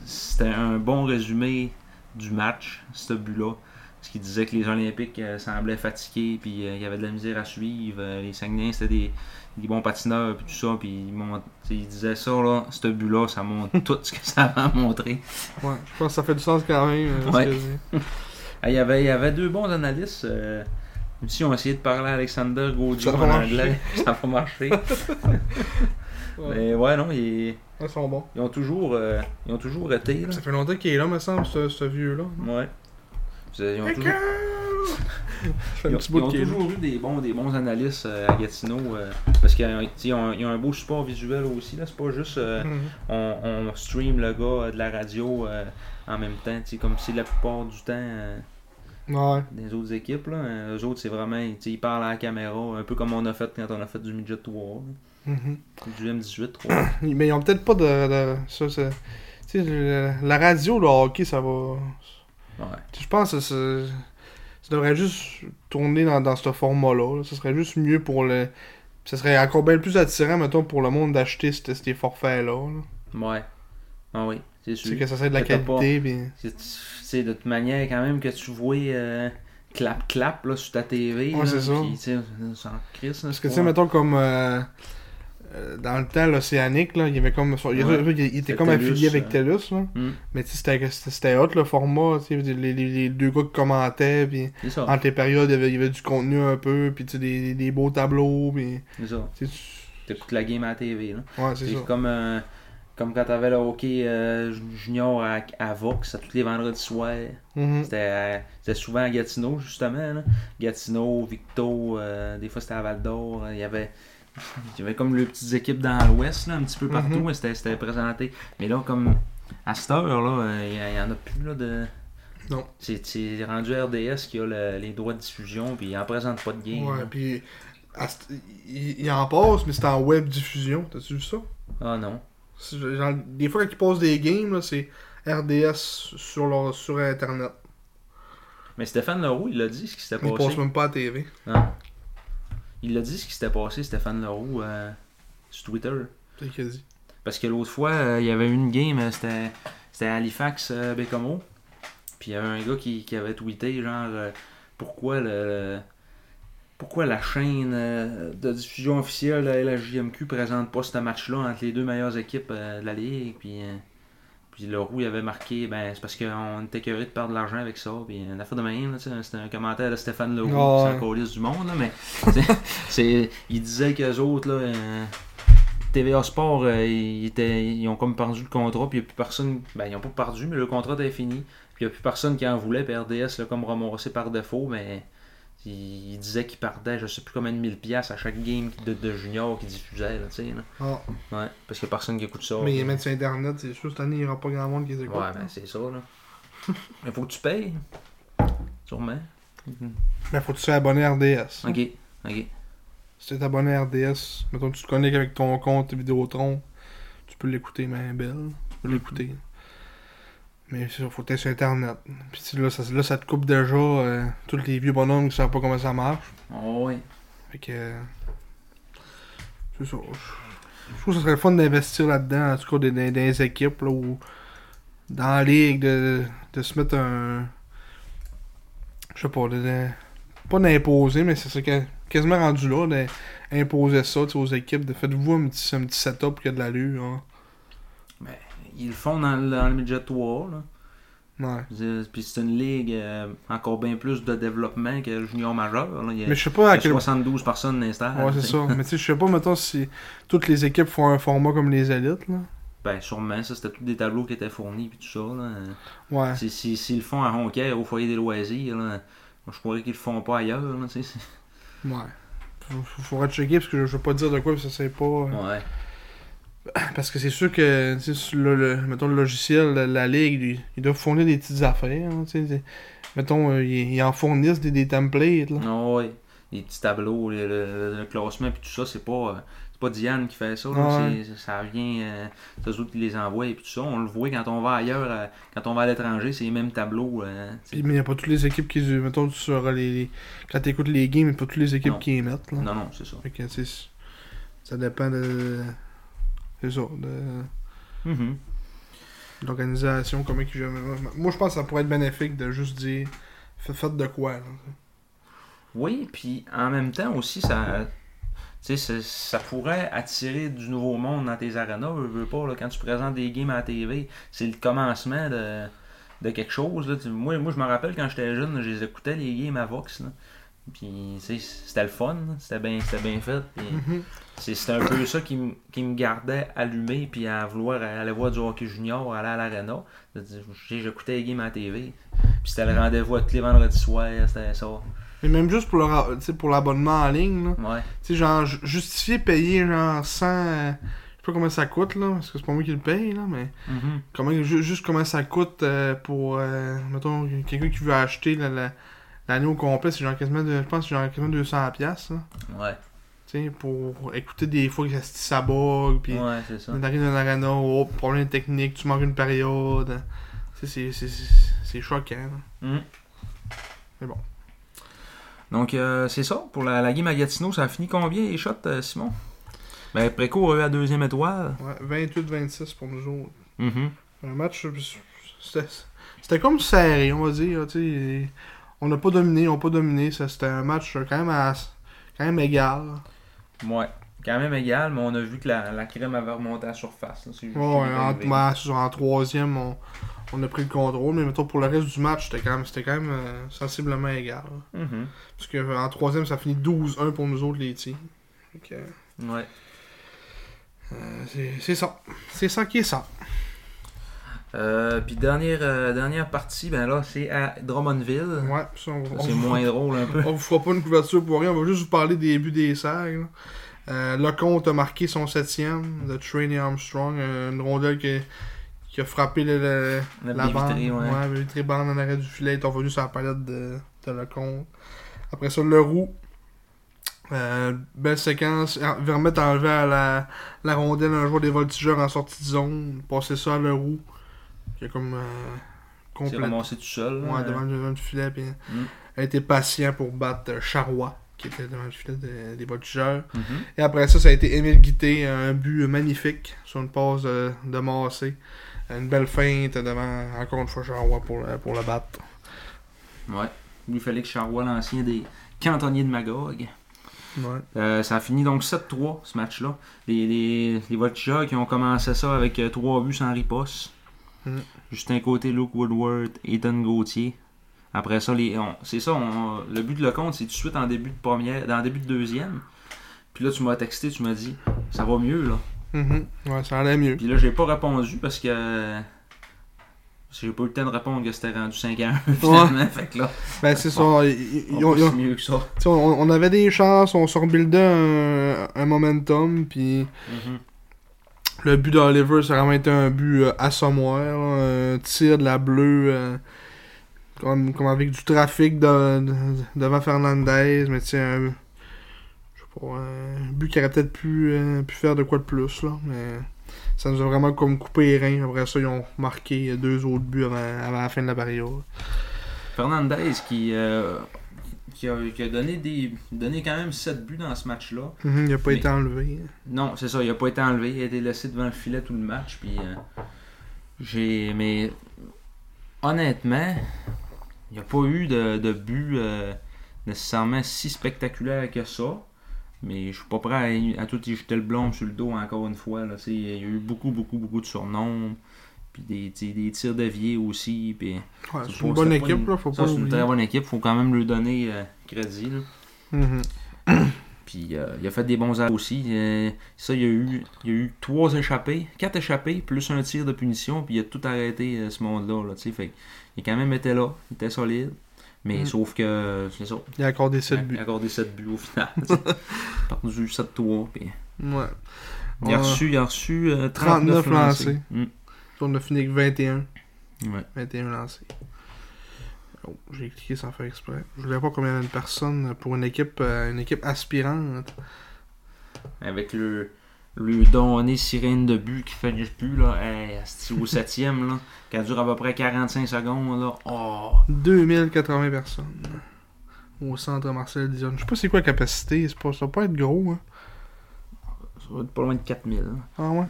c'était un bon résumé du match, ce but-là. Parce qu'ils disaient que les Olympiques euh, semblaient fatigués, puis il y avait de la misère à suivre. Les Saguenayens, c'était des, des bons patineurs, puis tout ça. Puis ils, mont- t'sais, ils disaient ça, là, ce but-là, ça montre tout ce que ça va montrer. Ouais. Je pense que ça fait du sens quand même. euh, ce Ouais. que Il y avait, il y avait deux bons analystes. euh, même si on essayé de parler à Alexander Gaudio en anglais, ça n'a pas marché. Ouais. Mais ouais, non, ils, Ils sont bons. ils ont toujours, euh, ils ont toujours été. Là. Ça fait longtemps qu'il est là, me semble, ce, ce vieux-là. Ouais. Ils ont toujours, ils ont- ils ont eu des bons, des bons analystes euh, à Gatineau. euh, parce qu'ils ont, ils ont- un beau support visuel aussi. là C'est pas juste euh, Mhm. on, on stream le gars de la radio en même temps. Comme c'est la plupart du temps Ouais. des autres équipes. Là. Eux autres, c'est vraiment. Ils parlent à la caméra. Un peu comme on a fait quand on a fait du midget 3. là. Mhm. Du M18 3. Mais ils ont peut-être pas de. ça, la radio, le hockey, ça va. Ouais. Je pense que ça, ça devrait juste tourner dans, dans ce format-là. là. Ça serait juste mieux pour le. Ça serait encore bien plus attirant, mettons, pour le monde d'acheter ces forfaits-là. là. Ouais. Ah oui, c'est sûr. sais, que ça serait de la pas- qualité. Puis... C'est- de toute manière, quand même, que tu vois euh, clap-clap là, sur ta TV. Ouais, c'est ça. puis, tu sais, ça en crisse, là, Parce que, c'est tu sais, pas- mettons, comme. euh, dans le temps, l'Océanique, là, il y avait comme. Il, Ouais. il était comme affilié avec euh. TELUS, là. Hmm, Mais tu sais, c'était- c'était hot le format, tu sais, les, les, deux gars qui commentaient, puis entre les périodes, il y avait, il y avait du contenu un peu, puis tu sais, des, des beaux tableaux, puis C'est ça. tu T'écoutes la game à la TV. Là. Ouais, c'est ça. comme, euh, comme quand t'avais le hockey euh, junior à, à Vox, à tous les vendredis soirs. Mhm. C'était euh, c'était souvent à Gatineau, justement. Là. Gatineau, Victo, euh, des fois c'était à Val d'Or. Il y avait. Il y avait comme les petites équipes dans l'ouest, un petit peu partout, Mhm. mais c'était c'était présenté. Mais là, comme à cette heure, euh, il y, a- il y en a plus là, de. Non. C'est rendu RDS qui a le- les droits de diffusion, puis il en présente pas de game. Ouais, puis il, il en passe, mais c'est en web diffusion. T'as-tu vu ça? Ah non. Genre, des fois, quand ils passent des games, c'est RDS sur, leur, sur Internet. Mais Stéphane Leroux, il a dit ce qui s'était passé. passent même pas à TV. Non. Il a dit ce qui s'était passé, Stéphane Leroux, euh, sur Twitter. A dit? Parce que l'autre fois, euh, il y avait eu une game, euh, c'était, c'était Halifax, euh, Bécomo. Puis il y avait un gars qui, qui avait tweeté, genre, pourquoi le. Pourquoi la chaîne de diffusion officielle de la JMQ présente pas ce match-là entre les deux meilleures équipes de la Ligue? Puis, puis Leroux, il avait marqué, ben, c'est parce qu'on était curieux de perdre de l'argent avec ça. Puis une affaire de même, là, c'était un commentaire de Stéphane Leroux, Ah c'est un colis du monde, là, mais c'est- il disait qu'eux autres, là, euh, TVA Sport, euh, ils, étaient, ils ont comme perdu le contrat, puis il n'y a plus personne. Ben, ils n'ont pas perdu, mais le contrat était fini. Puis il n'y a plus personne qui en voulait, puis RDS l'a comme ramassé par défaut, mais il, il disait qu'il perdait, je sais plus combien de 1000 pièces à chaque game de, de junior qu'il diffusait, là, tu sais. là. Ah. Ouais, parce qu'il n'y a personne qui écoute ça. Mais ils mettent sur Internet, c'est sûr, cette année, il n'y aura pas grand monde qui les écoute. Ouais, ben c'est ça, là. mais faut que tu payes. Sûrement. Mais faut que tu sois abonné à RDS. Ok, ok. Si tu es abonné à RDS, mettons que tu te connectes avec ton compte Vidéotron, tu peux l'écouter, mais belle. Tu peux l'écouter. Mais il faut sur Internet. Puis là ça, là, ça te coupe déjà euh, tous les vieux bonhommes qui savent pas comment ça marche. Oh, ouais. Fait que. euh, C'est ça. Je trouve que ce serait le fun d'investir là-dedans, en tout cas dans, dans- dans les équipes, là, ou dans la ligue, de, de se mettre un. Je sais pas, de, de- pas d'imposer, mais c'est ça que- quasiment rendu là, d'imposer ça aux équipes. De faites-vous un petit, un petit setup qui a de l'allure. Hein. Ils le font dans, le- dans le midget 3, là. Ouais. Puis c'est une ligue euh, encore bien plus de développement que le junior majeur. Là. Il y a, Mais je sais pas à quel 72 personnes d'install. Ouais, c'est ça. Mais tu sais, je sais pas, mettons, si toutes les équipes font un format comme les élites, là. Ben, sûrement, ça, c'était tous des tableaux qui étaient fournis, puis tout ça. Là. Ouais. Si- si- S'ils le font à Honquet, au foyer des loisirs, là, moi, je croirais qu'ils le font pas ailleurs. Là. Ouais. Faut- faut- Faudra checker parce que je, veux pas dire de quoi, parce que ça c'est pas. euh, ouais. Parce que c'est sûr que, tu le, le- mettons, le logiciel, la, la ligue, lui, il doit fournir des petites affaires, hein, tu Mettons, euh, ils, en fournissent des, des templates, là. Non, ouais. Les petits tableaux, le, classement, puis tout ça, c'est pas, euh, c'est pas Diane qui fait ça. là. Ouais. C'est- Ça vient, euh, c'est eux qui les envoient, et puis tout ça. On le voit quand on va ailleurs, euh, quand on va à l'étranger, c'est les mêmes tableaux. tu. Puis, mais il a pas toutes les équipes qui. Mettons, sur les. les- quand t'écoutes les games, il a pas toutes les équipes Non. qui les mettent, là. non, non, c'est ça. Fait que, tu ça dépend de. C'est ça, de. Mhm. l'organisation, comment gèrent. Moi, je pense que ça pourrait être bénéfique de juste dire fa- faites de quoi. Là. Oui, puis en même temps aussi, ça, tu sais, ça, pourrait attirer du nouveau monde dans tes. Je veux pas, là, quand tu présentes des games à la TV, c'est le commencement de, de quelque chose. Là. Moi, moi, je me rappelle quand j'étais jeune, je les écoutais, les games à Vox. Là. Puis, tu sais, c'était le fun, c'était bien, c'était bien fait. puis Mhm. c'est- C'était un peu ça qui, me- qui me gardait allumé, puis à vouloir aller voir du hockey junior, aller à j'ai- J'écoutais les games à la TV. Puis c'était le rendez-vous à tous les vendredis soirs, c'était ça. Mais même juste pour le l'abonnement en ligne, là. Ouais. Tu sais, genre, ju- justifier payer genre 100. euh, Je sais pas combien ça coûte, là, parce que c'est pas moi qui le paye, là, mais. Mhm. Comment, ju- juste comment ça coûte euh, pour. euh, mettons, quelqu'un qui veut acheter la- l'année au complet, c'est genre quasiment. de- je pense genre quasiment 200$, piastres, là. Ouais. Tu sais, pour écouter des fois que ça, ça bug, puis. Ouais, c'est ça. T'arrives dans l'arena, oh, problème technique, tu manques une période. Tu sais, c'est- c'est- c'est c'est choquant. Mhm. Mais bon. Donc, euh, c'est ça. Pour la, la game à Gatineau, ça a fini combien les shots, euh, Simon? Ben, Préco a eu la deuxième étoile. Ouais, 28-26 pour nous autres. Mhm. Un match, c'était c'était comme serré, on va dire. tu sais. On n'a pas dominé, on n'a pas dominé. ça, C'était un match quand même, à- quand même égal. Ouais. Quand même égal, mais on a vu que la, la crème avait remonté à la surface. là. Ouais, est en, troisième, on, on a pris le contrôle. Mais mettons, pour le reste du match, c'était quand même, c'était quand même euh, sensiblement égal. Mhm. Parce que euh, troisième, ça finit 12-1 pour nous autres, les que, Ouais. euh, c'est ça. C'est ça qui est ça. Euh, puis dernière, euh, dernière partie, ben là, c'est à Drummondville. Ouais, ça, on, on C'est moins drôle un peu. On vous fera pas une couverture pour rien, on va juste vous parler des buts des sacs. Euh, Lecomte a marqué son septième de Trainee Armstrong, une rondelle qui, qui a frappé le, le- La la bande. ouais. vitrée bande en arrêt du filet, est revenu sur la palette de, de Lecomte. Après ça, Leroux. Euh, belle séquence. Vermette a enlevé à la, la rondelle un joueur des voltigeurs en sortie de zone. Passer ça à Leroux. Qui a comme euh, complètement ramassé tout seul. Ouais, euh, devant, le- devant le filet. Puis, Mm. a été patient pour battre euh, Charrois, qui était devant le filet de- des voltigeurs. mhm. Et après ça, ça a été Émile Guité, un but magnifique sur une passe de, de Massé. Une belle feinte devant, encore une fois, Charrois pour, le- pour le battre. Ouais. Lui, Félix Charrois, l'ancien des cantonniers de Magog. Ouais. Euh, ça a fini donc 7-3 ce match-là. Les, les, les Voltigeurs qui ont commencé ça avec 3 buts sans riposte. Mm. Justin Côté, Luke Woodward, Ethan Gauthier. Après ça, les, c'est ça, on- le but de Lecomte, c'est tout de suite en début de première, dans le début de deuxième. Puis là, tu m'as texté, tu m'as dit, ça va mieux là. Mhm. Ouais, ça allait mieux. Puis là, j'ai pas répondu parce que. euh, J'ai pas eu le temps de répondre que c'était rendu 5 à 1 finalement. Fait que là, Ben, c'est ça. Ils, ils- on ils mieux que ça. on, on avait des chances, on se rebuildait un, un momentum, puis Mhm. Le but d'Oliver, ça a vraiment été un but euh, assommoir. Un tir de la bleue. euh, comme, avec du trafic de- de- devant Fernandez. Mais sais, un, sais un but qui aurait peut-être pu, euh, pu faire de quoi de plus. Là, mais ça nous a vraiment comme coupé les reins. Après ça, ils ont marqué deux autres buts avant, avant la fin de la période. Fernandez qui. Qui a, qui a donné, des, donné quand même 7 buts dans ce match-là. Mhm, il a pas Mais- été enlevé. Non, c'est ça, il a pas été enlevé, il a été laissé devant le filet tout le match. Puis euh, j'ai. Mais honnêtement, il n'y a pas eu de, de but euh, nécessairement si spectaculaire que ça. Mais je suis pas prêt à, à tout y jeter le blâme sur le dos encore une fois. Là, il y a eu beaucoup, beaucoup, beaucoup de surnoms. Puis des, des tirs déviés aussi. Puis Ouais, C'est une bonne équipe, une- là, faut ça, pas c'est une très bonne équipe. faut quand même lui donner euh, crédit. là. Mhm. Puis euh, il a fait des bons arrêts aussi. Euh, ça, il y a eu, il y a eu trois échappés, quatre échappés, plus un tir de punition, puis il a tout arrêté ce monde-là. Là, fait il a quand même été là, il était solide. Mais Mm. sauf que, c'est ça. Il a accordé Il 7 a buts. accordé 7 buts au final. Perdu 7-3. Puis Ouais. il a reçu, il a reçu euh, 39 39 lancés. lancés. Mm. On a fini avec 21. Ouais. 21 lancés. Oh, j'ai cliqué sans faire exprès. Je voulais pas combien de personnes pour une équipe, euh, une équipe aspirante. Avec le, le donné sirène de but qui fait du but, là, hey, asti, au 7ème, là, qui dure à peu près 45 secondes. Là. Oh, 2080 personnes. Au centre Marcel Dion. Je sais pas c'est quoi la capacité. C'est pas, ça va pas être gros. Hein. ça va être pas loin de 4000. là. Ah ouais?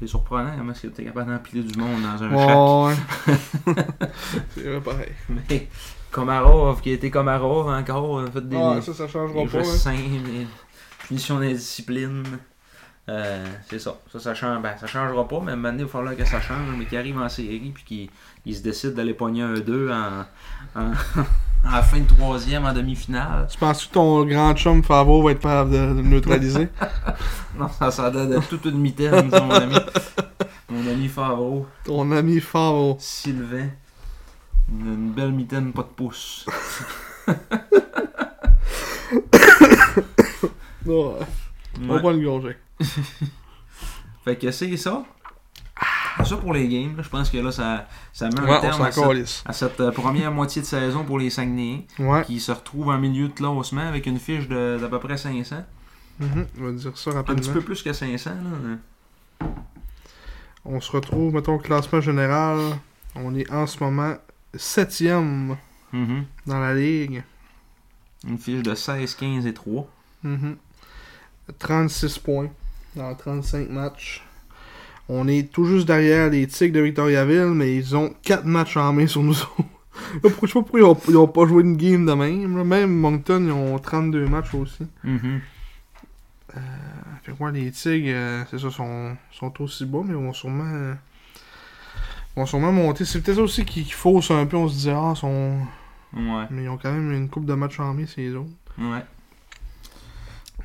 C'est surprenant comment est-ce que t'es capable d'empiler du monde dans un. Ouais. c'est vrai pareil. Mais Komarov, qui a été Komarov encore, a fait des, Ah, ça, ça changera des pas. hein. sains, des punitions d'indiscipline. Euh, c'est ça. Ça, ça change. Ben, ça changera pas, mais maintenant, il va falloir que ça change. Mais qu'il arrive en série, puis qu'il il se décide d'aller pogner un 2 en, en, en fin de troisième, en demi-finale. Tu penses que ton grand chum Favreau va être capable de, neutraliser? Non, ça, ça donne toute une mitaine, mon ami. Mon ami Favreau. ton ami Favreau. Sylvain. Une, une belle mitaine, pas de pouce. Oh, On va Ouais. pas le gorger. Fait que c'est ça. C'est ça pour les games. Je pense que là, ça, ça met Ouais, un terme à cette, calisse. à cette, euh, première moitié de saison pour les Saguenayens, Ouais. qui se retrouvent en milieu de classement avec une fiche de- d'à peu près 500. Mhm, On va dire ça Un rapidement. petit peu plus que 500. Là. On se retrouve, mettons, au classement général. On est en ce moment septième Mhm. dans la ligue. Une fiche de 16, 15 et 3. Mhm. 36 points dans 35 matchs. On est tout juste derrière les Tigres de Victoriaville, mais ils ont 4 matchs en main sur nous autres. Là, Je sais pas pourquoi ils ont, ils ont pas joué une game de même. Même Moncton, ils ont 32 matchs aussi. Mhm. Fait que ouais, les Tigres, euh, c'est ça, sont, sont aussi bas, mais vont sûrement, euh, vont sûrement monter. C'est peut-être ça aussi qui, qui fausse un peu. On se dit, ah, sont... Ouais. mais ils ont quand même une coupe de matchs en main, ces autres. Ouais.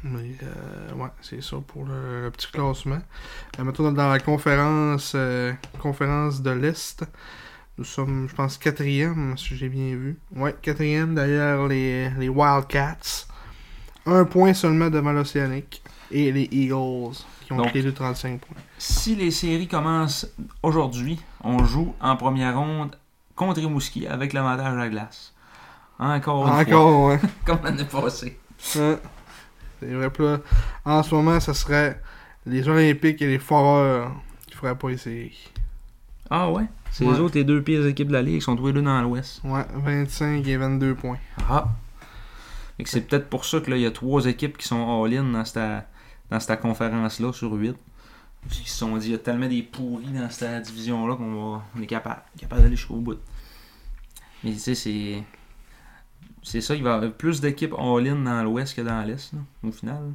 Mais euh, ouais, c'est ça pour le, petit classement. Euh, mettons dans la conférence euh, conférence de l'Est. Nous sommes, je pense, quatrième, si j'ai bien vu. Ouais, quatrième derrière les, les Wildcats. Un point seulement devant l'Océanique. Et les Eagles, qui ont Donc- deux 35 points. Si les séries commencent aujourd'hui, on joue en première ronde contre Rimouski avec l'avantage à la glace. Encore une fois. Encore, ouais. Comme l'année passée. Ouais. C'est là, en ce moment, ça serait les Olympiques et les Foreurs qui feraient pas séries. Ah ouais? C'est Ouais. les autres, les deux pires équipes de la Ligue, sont tous les deux dans l'Ouest. Ouais, 25 et 22 points. Ah! Que c'est peut-être pour ça que là, il y a trois équipes qui sont all-in dans cette, dans cette conférence-là sur 8. Ils se sont dit, il y a tellement des pourris dans cette division-là qu'on va, on est capable, capable d'aller jusqu'au bout. Mais tu sais, c'est. C'est ça, il va y avoir plus d'équipes all-in dans l'Ouest que dans l'Est, là, au final.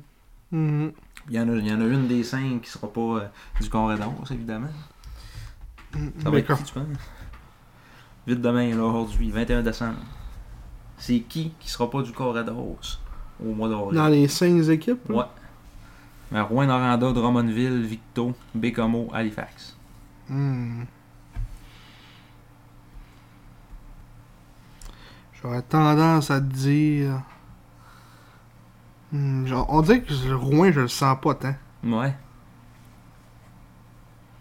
Mhm. Il y, en a, il y en a une des cinq qui sera pas euh, du corridor, évidemment. Ça va être qui, tu penses? Vite demain, là, aujourd'hui, 21 décembre. C'est qui qui sera pas du corridor au mois d'avril? Dans les 5 équipes, là? Ouais. Mais Rouen, Noranda, Drummondville, Victo, Bécomo, Halifax. Hmm. J'aurais tendance à te dire. Hmm, genre, on dirait que le Rouen, je le sens pas tant. Ouais.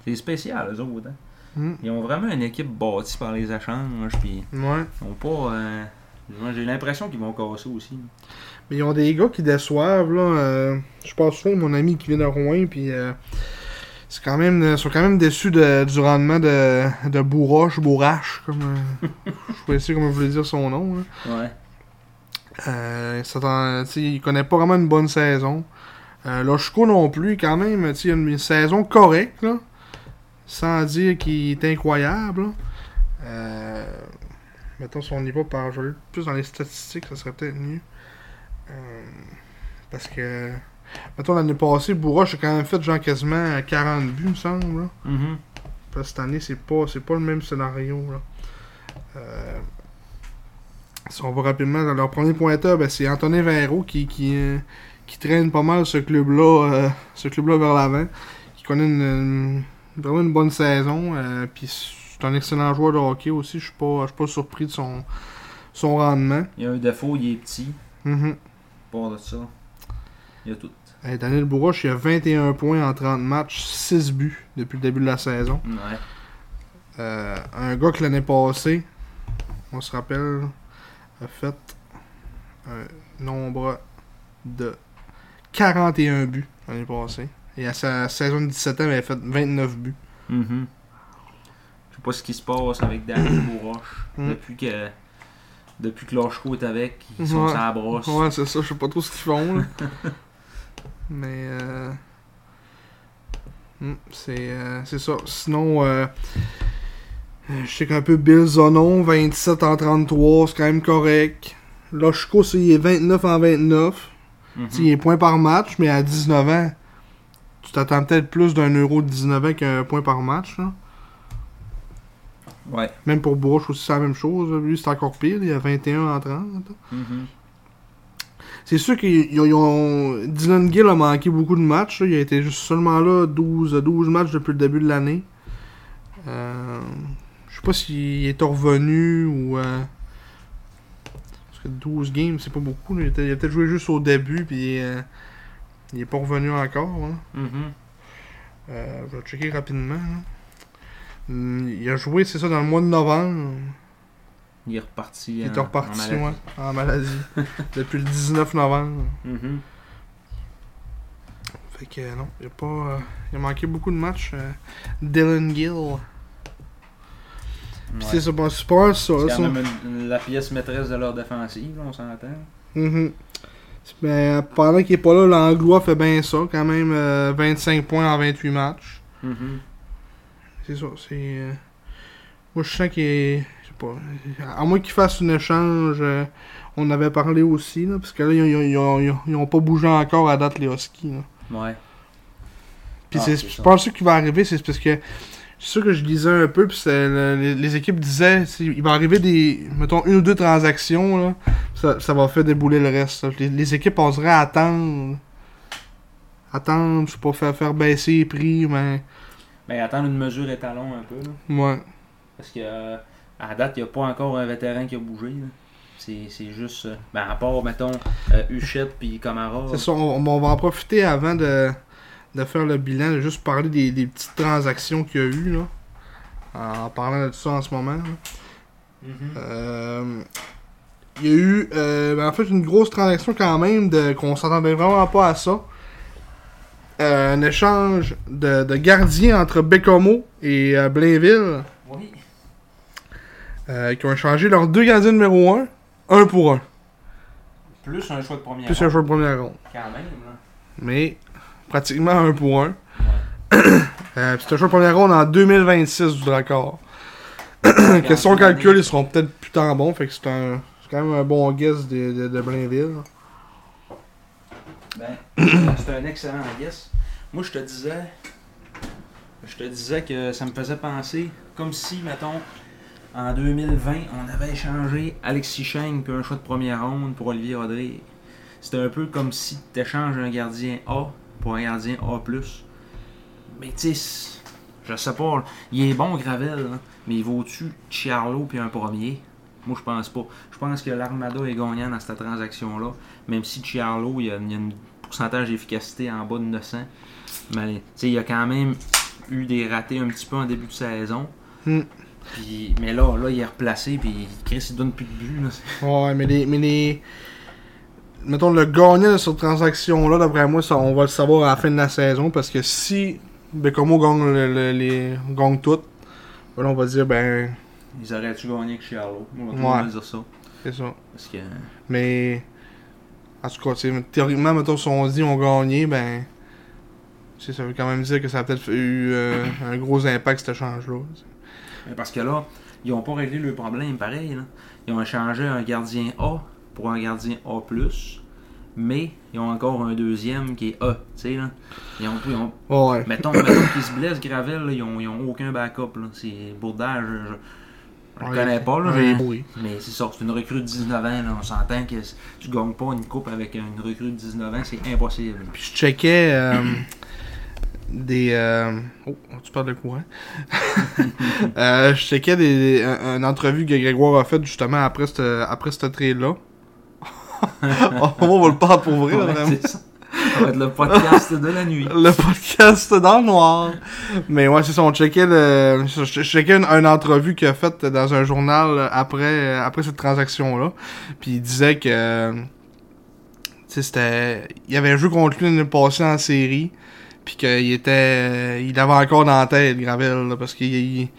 C'est spécial, eux autres. hein. Hmm. Ils ont vraiment une équipe bâtie par les échanges, puis Ouais. ils ont pas... euh, J'ai l'impression qu'ils vont casser aussi. Mais ils ont des gars qui déçoivent, là. euh, je passe souvent mon ami qui vient de Rouen, puis. euh, c'est quand même, ils sont quand même déçus de- du rendement de, de Bourroche, Bourrache, comme. euh, connaissez comme je voulais dire son nom. là. Ouais. Euh, ça sais, il connaît pas vraiment une bonne saison. Euh, Loshko non plus, quand même. sais, Il a une saison correcte, là, sans dire qu'il est incroyable. là. Euh, mettons, si on y va par. Je vais plus dans les statistiques, ça serait peut-être mieux. Euh, parce que. Mettons, l'année passée, Bourroche a quand même fait genre quasiment 40 buts, il me semble. là. Mhm. Parce que cette année, c'est pas, pas le même scénario. Là. Euh, si on va rapidement dans leur premier pointeur, ben, c'est Antonin Verreau qui, qui, euh, qui traîne pas mal ce club-là euh, ce club-là vers l'avant. Qui connaît une, une- vraiment une bonne saison. Puis c'est un excellent joueur de hockey aussi. Je suis pas, je suis pas surpris de son, son rendement. Il y a un défaut, il est petit. Mhm. Pas de ça. Il y a tout. Hey, Daniel Bourroche, il a 21 points en 30 matchs, 6 buts depuis le début de la saison. Ouais. Euh, un gars que l'année passée, on se rappelle, a fait un nombre de 41 buts l'année passée. Et à sa saison de 17 ans, il avait fait 29 buts. Mhm. Je sais pas ce qui se passe avec Daniel Bourroche. Mm. Depuis que. Depuis que Lachko est avec, ils sont Ouais. sur la brosse. Ouais, c'est ça, je sais pas trop ce qu'ils font. Mais euh... hmm, c'est euh, c'est ça. Sinon, euh... je sais qu'un peu Bill Zonon, 27 en 33, c'est quand même correct. Loshko, c'est il est 29 en 29. Mhm. Tu sais, Il est point par match, mais à 19 ans, tu t'attends peut-être plus d'un euro de 19 ans qu'un point par match. là. Ouais. Même pour Bourge aussi, c'est la même chose. Lui, c'est encore pire. Il a 21 en 30. Mhm. C'est sûr qu'ils ils ont. Dylan Gill a manqué beaucoup de matchs. là. Il a été juste seulement là 12, 12 matchs depuis le début de l'année. Euh, je sais pas s'il est revenu ou. euh, Parce que 12 games, c'est pas beaucoup. là. Il, a peut-être joué juste au début, puis euh, il est pas revenu encore. hein. Mhm. Euh, je vais checker rapidement. là. Hum, Il a joué, c'est ça, dans le mois de novembre. Il est reparti. Il en- est reparti, en maladie. ouais, en maladie. depuis le 19 novembre. Mhm. Fait que non, il a pas. euh, il a manqué beaucoup de matchs. euh, Dylan Gill. Puis Ouais. c'est ça, bon, mal ça. C'est ça. quand même une- la pièce maîtresse de leur défensive, on s'entend. Mhm. Mais pendant qu'il est pas là, l'Anglois fait bien ça. Quand même euh, 25 points en 28 matchs. Mhm. C'est ça, c'est. euh, Moi je sens qu'il est. Pas. À moins qu'il fasse un échange. euh, On avait parlé aussi, là, parce que là, ils, ils- ils ont, ils ont- ils ont pas bougé encore à date les Huskies. là. Ouais. Puis Ah, je pense que ce qui va arriver, c'est parce que c'est sûr que je lisais un peu, puis le- les, les équipes disaient, il va arriver des, mettons, une ou deux transactions, là, ça, ça va faire débouler le reste. Les, les équipes oseraient attendre, attendre, je sais pas, faire, faire baisser les prix, mais, Mais attendre une mesure étalon un peu, là. ouais. Parce que euh, à date, il n'y a pas encore un vétéran qui a bougé. là. C'est juste. euh, ben, à part, mettons, euh, Huchette puis Camara. C'est ça, on, on va en profiter avant de, de faire le bilan, de juste parler des, des petites transactions qu'il y a eu, là, en parlant de tout ça en ce moment. Mhm. Euh, il y a eu euh, ben, en fait une grosse transaction quand même de qu'on s'entendait vraiment pas à ça. Un échange de, de gardiens entre Bécomo et Blainville Oui. Euh, qui ont échangé leurs deux gardiens numéro 1, un pour un. Plus un choix de première. Plus un choix de première ronde. Quand même, là. Mais pratiquement un pour un. Ouais. Euh, c'est un choix de première ronde en 2026 du Dracor. Quand Question l'année- calcul, ils seront peut-être plus tant bons. Fait que c'est un. C'est quand même un bon guess de, de, de Blainville. Ben, c'est un excellent guess. Moi, je te disais. Je te disais que ça me faisait penser comme si, mettons, en 2020, on avait échangé Alexis Cheng puis un choix de première ronde pour Olivier Rodrigue. C'était un peu comme si tu échanges un gardien A pour un gardien A. Mais tu je sais pas, il est bon Gravel, là, mais il vaut-tu Chiarlo puis un premier? Moi, je pense pas. Je pense que l'Armada est gagnant dans cette transaction-là. Même si Chiarlo, il y a, il pourcentage d'efficacité en bas de 900. Mais il a quand même eu des ratés un petit peu en début de saison. Hmm. Puis, mais là, là, il est replacé, puis Chris, il donne plus de but. Là. Ouais, mais les. Mais les... Mettons, le gagnant de cette transaction-là, d'après moi, ça, on va le savoir à la fin de la saison. Parce que si Bécomo gagne, le- le- les, gagne tout, ben là, on va dire, ben. ils auraient-tu gagné avec Charlot Moi, je Ouais. dire ça. C'est ça. Parce que. Mais, en tout cas, théoriquement, mettons, si on dit on gagné, ben, tu sais, ça veut quand même dire que ça a peut-être eu euh, un gros impact, cet échange-là. Parce que là, ils ont pas réglé le problème pareil. Là. Ils ont échangé un gardien A pour un gardien A, mais ils ont encore un deuxième qui est A. Tu sais, là. Ils ont, ils ont- Ouais. mettons mettons qu'ils se blessent, Gravel, là, ils, ont, ils ont aucun backup. C'est Bourdage, je, je, je le Ouais. connais pas, là, Ouais, mais, oui. mais c'est ça, c'est une recrue de 19 ans. Là. On s'entend que tu gagnes pas une coupe avec une recrue de 19 ans, c'est impossible. Puis je checkais euh, des. euh, Oh, tu parles de courant. euh, je checkais des, un- une entrevue que Grégoire a faite justement après cette, après trade-là. on va le parler pour vrai, là, Ouais, vraiment. ça. Ça va être le podcast de la nuit. Le podcast dans le noir. Mais ouais, c'est ça, on checkait le. Je checkais une, une entrevue qu'il a faite dans un journal après, après cette transaction-là. Puis il disait que. Tu sais, c'était. Il avait joué contre lui l'année passée en série. Puis qu'il était. Il avait encore dans la tête, Gravel, là, parce qu'il il,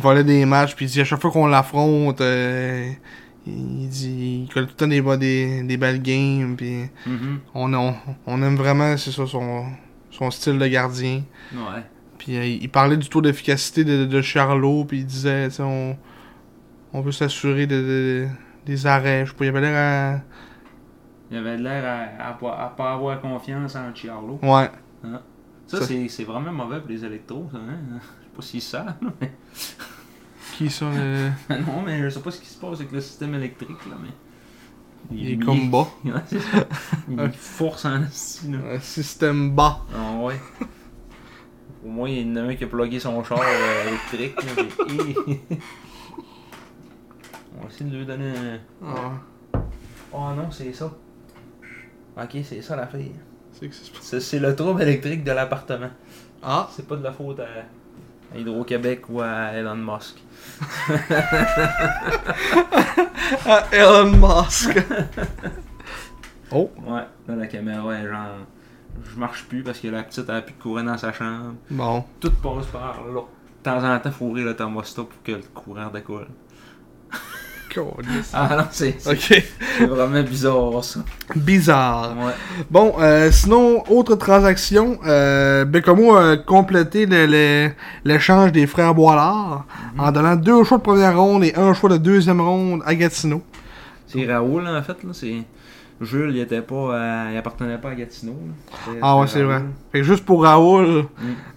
volait des matchs. Puis il dit à chaque fois qu'on l'affronte. euh, il dit. Il colle tout le temps des, des, des belles games. Puis Mhm. on, on, on aime vraiment, c'est ça, son, son style de gardien. Ouais. Puis euh, il parlait du taux d'efficacité de, de Charlot, puis il disait, on, on veut s'assurer de, de- des arrêts. Je sais pas, il avait l'air Il avait l'air à, à, pas- à pas avoir confiance en Chiarlo. à... Ouais. Ça, Ça- c'est vraiment mauvais pour les électros, ça, hein? Je sais pas s'ils savent, là, mais... Qui ça, le... non, mais je sais pas ce qui se passe avec le système électrique, là, mais... Il est comme bas. Ouais, c'est ça. Il force en là. Un système bas. Ah ouais. Au moins, il y en a un qui a plugué son char euh, électrique, là, puis- On va essayer de lui donner un... Ah, Oh non, c'est ça. Ok, c'est ça la fille. C'est que le trouble électrique de l'appartement. Ah, C'est pas de la faute à, à Hydro-Québec ou à Elon Musk. ah, Elon Musk. oh, Ouais, là la caméra est genre. Je marche plus parce que la petite a plus de courant dans sa chambre. bon. Tout passe par là. De temps en temps, faut ouvrir le thermostat pour que le courant décolle. Ah non, c'est c'est- Ok. c'est vraiment bizarre ça. Bizarre. Ouais. Bon, euh, sinon, autre transaction, euh, Bécomo a complété le- le- l'échange des frères Boilard en donnant deux choix de première ronde et un choix de deuxième ronde à Gatineau. C'est Raoul en fait, là. C'est. Jules, il était pas. euh, il appartenait pas à Gatineau. Ah ouais, c'est vrai. Fait que juste pour Raoul, Mm.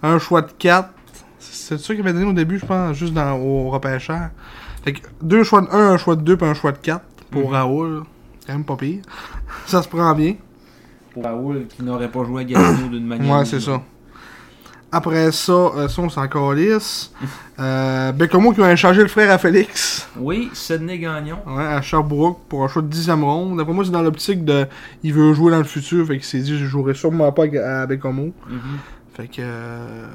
un choix de 4. C'est ça qu'il avait donné au début, je pense, juste dans, au repêchage. Fait que deux choix de 1, un choix de 2 puis un choix de 4 pour Mhm. Raoul. C'est quand même pas pire. Ça se prend bien. Pour Raoul qui n'aurait pas joué à Gatineau d'une manière. Ouais, ou c'est d'une ça. Après ça, euh, ça on s'en calisse. Euh, Bécomo qui va échanger le frère à Félix. Oui, Sidney Gagnon. Ouais, à Sherbrooke pour un choix de dixième ronde. D'après moi, c'est dans l'optique de. Il veut jouer dans le futur, fait qu'il s'est dit je jouerai sûrement pas à à Bécomo. Mhm. Fait que. euh,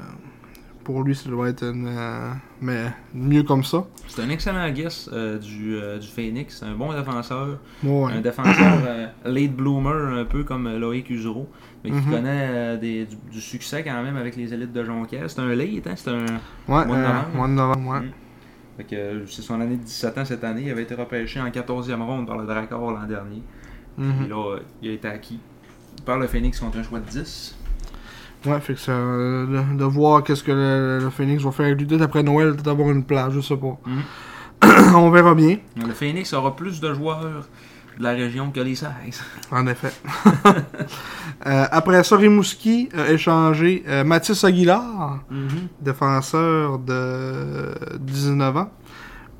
pour lui, ça doit être une. euh, mais mieux comme ça. C'est un excellent guess euh, du, euh, du Phoenix. C'est un bon défenseur. Ouais. Un défenseur euh, late bloomer, un peu comme Loïc Usureau. Mais qui Mhm. connaît des- du, du succès quand même avec les élites de Jonquière. C'est un late, hein? C'est un. Ouais, Mois de novembre. mois de novembre, ouais. Mm. Fait que euh, c'est son année de 17 ans cette année. Il avait été repêché en 14e ronde par le Dracor l'an dernier. Mhm. Puis là, il a été acquis par le Phoenix contre un choix de 10. Ouais, fait que ça. de, de voir qu'est-ce que le, le Phoenix va faire avec lui. Après Noël, peut-être avoir une place, je sais pas. Mhm. on verra bien, Le Phoenix aura plus de joueurs de la région que les 16. en effet. Euh, après ça, Rimouski a échangé euh, Mathis Aguilar. défenseur de 19 ans,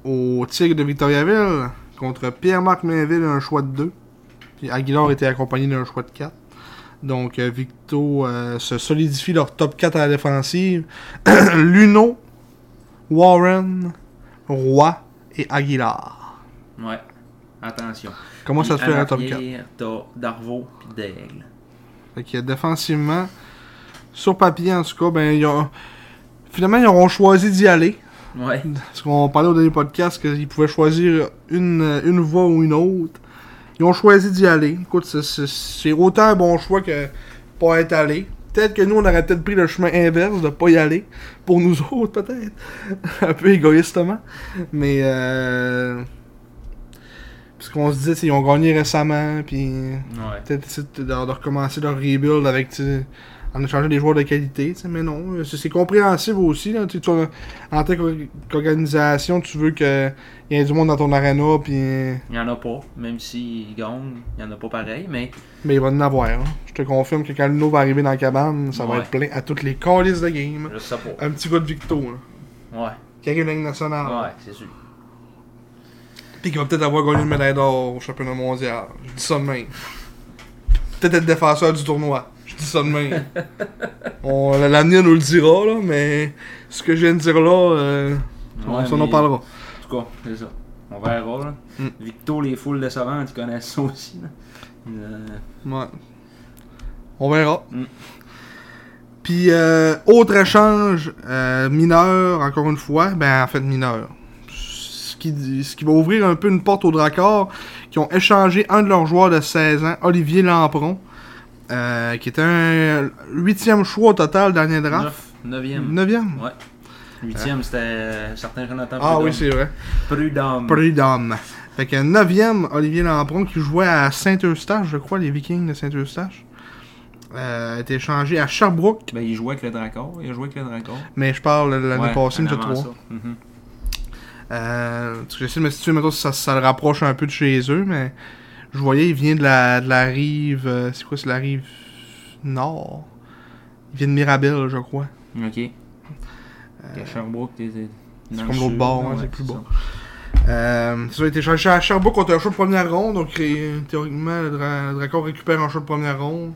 au Tigre de Victoriaville, contre Pierre-Marc Mainville, un choix de 2. Puis Aguilar était accompagné d'un choix de 4. Donc euh, Victo euh, se solidifie leur top 4 à la défensive. Luno, Warren, Roy et Aguilar. Ouais. Attention. Comment ça se fait un top 4? l'arrière, T'as Darvaux puis Daigle. Fait que défensivement, sur papier en tout cas, ben ils ont... Finalement, ils auront choisi d'y aller. Ouais. Parce qu'on parlait au dernier podcast qu'ils pouvaient choisir une, une voie ou une autre. Ils ont choisi d'y aller. Écoute, c'est- autant un bon choix que pas être allé. Peut-être que nous, on aurait peut-être pris le chemin inverse de pas y aller. Pour nous autres, peut-être. un peu égoïstement. Mais, euh... Parce qu'on se disait, ils ont gagné récemment, puis Ouais. peut-être de, de recommencer leur rebuild avec, tu sais, en échangeant des joueurs de qualité, mais non, c'est c'est compréhensible aussi, là, tu en tant qu'or- qu'organisation, tu veux qu'il y ait du monde dans ton arena, puis, Il y en a pas, même s'ils gagnent, il y en a pas pareil, mais mais il va en avoir, hein. Je te confirme que quand Luno va arriver dans la cabane, ça va être plein à toutes les calices de game. je sais pas. Un petit gars de Victo, là, Ouais, qui arrive dans nationale, ouais, c'est sûr. puis qui va peut-être avoir gagné une médaille d'or au championnat mondial, je dis ça de même. Peut-être être défenseur du tournoi, dis ça de même. On- L'avenir nous le dira, là, mais ce que je viens de dire là, euh, on Ouais, s'en en parlera. En tout cas, c'est ça. On verra, là. Mm. Victo, les foules décevantes, ils connaissent ça aussi, là. Euh, Ouais. On verra. Mm. Puis, euh, autre échange euh, mineur, encore une fois, ben en fait mineur. Ce qui, ce qui va ouvrir un peu une porte aux Dracars, qui ont échangé un de leurs joueurs de 16 ans, Olivier Lampron, euh, qui était un huitième choix au total dernier draft. neuf, neuvième. Neuvième? Ouais. Huitième, c'était euh, certain Jonathan Ah Prudhomme. oui, c'est vrai. Prudhomme. Prudhomme. Fait que neuvième, Olivier Lampron, qui jouait à Saint-Eustache, je crois, les Vikings de Saint-Eustache. Euh, a été échangé à Sherbrooke, Ben, il jouait avec le Dracor. Il a joué avec le Dracor. mais je parle l'année Ouais, passée, en mais avant trois. ça. Mhm. Euh, j'essaie de me situer, si ça, ça le rapproche un peu de chez eux, mais je voyais, il vient de la, de la rive. euh, c'est quoi, c'est la rive nord? Il vient de Mirabel, je crois. Ok. À Sherbrooke, t'es. c'est comme l'autre bord, là, hein, ouais, c'est plus bas. Euh, ça a été échangé à Sherbrooke contre un choix de première ronde, donc euh, théoriquement, le, Dra- le Dracor récupère un choix de première ronde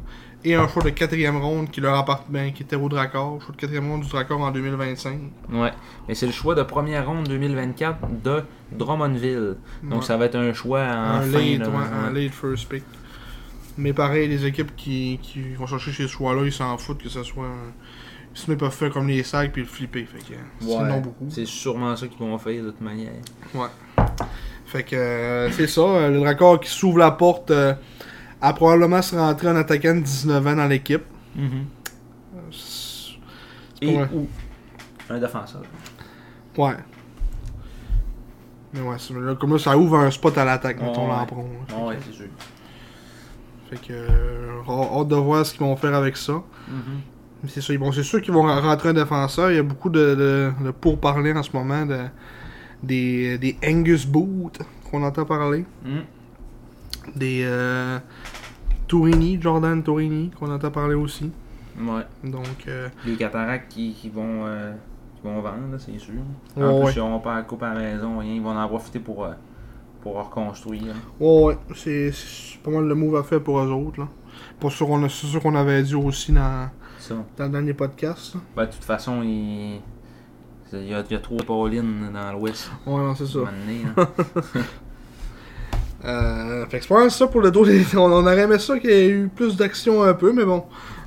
et un choix de quatrième ronde qui leur appartient, ben, qui était au Dracor, choix de quatrième ronde du Dracor en 2025. Ouais. Mais c'est le choix de première ronde 2024 de Drummondville. Donc Ouais. ça va être un choix en un fin. late, là, ouais, un ouais. late first pick. Mais pareil, les équipes qui, qui vont chercher ces choix-là, ils s'en foutent que ce soit. Sinon, ils peuvent faire comme les sacs puis le flipper. Fait que c'est Ouais, non beaucoup. C'est sûrement ça qu'ils vont faire de toute manière. Fait que euh, c'est ça. euh, Le Dracor qui s'ouvre la porte euh, a probablement se rentrer un attaquant de 19 ans dans l'équipe. C'est- Et ou un défenseur. Ouais. Mais ouais, là, comme là, ça ouvre un spot à l'attaque, Ouais. Lampron. là. Fait Ouais, c'est sûr. Fait que, euh, hâte de voir ce qu'ils vont faire avec ça. Mhm. Mais c'est sûr, bon, c'est sûr qu'ils vont rentrer un défenseur. Il y a beaucoup de, de, de pourparlers en ce moment de, des, des Angus Boot qu'on entend parler. Mhm. Des euh, Tourini, Jordan Tourini qu'on entend parler aussi. Ouais. Donc, euh, Les cataractes qui, qui vont euh, qui vont vendre, c'est sûr. En Ouais, plus, ouais. ils n'auront pas à coupe à la maison, rien. Ils vont en profiter pour, euh, pour reconstruire. ouais, ouais, c'est pas mal le move à faire pour eux autres. Là. Pour sûr a- c'est sûr qu'on avait dit aussi dans, Ça. dans le dernier podcast. là. Ben, de toute façon, il... il y a, il y a trop de Pauline dans l'ouest. Ouais, non, c'est ça. donné, hein. Euh, fait que c'est pas mal ça pour le dos des. On, on aurait aimé ça qu'il y ait eu plus d'action un peu, mais bon.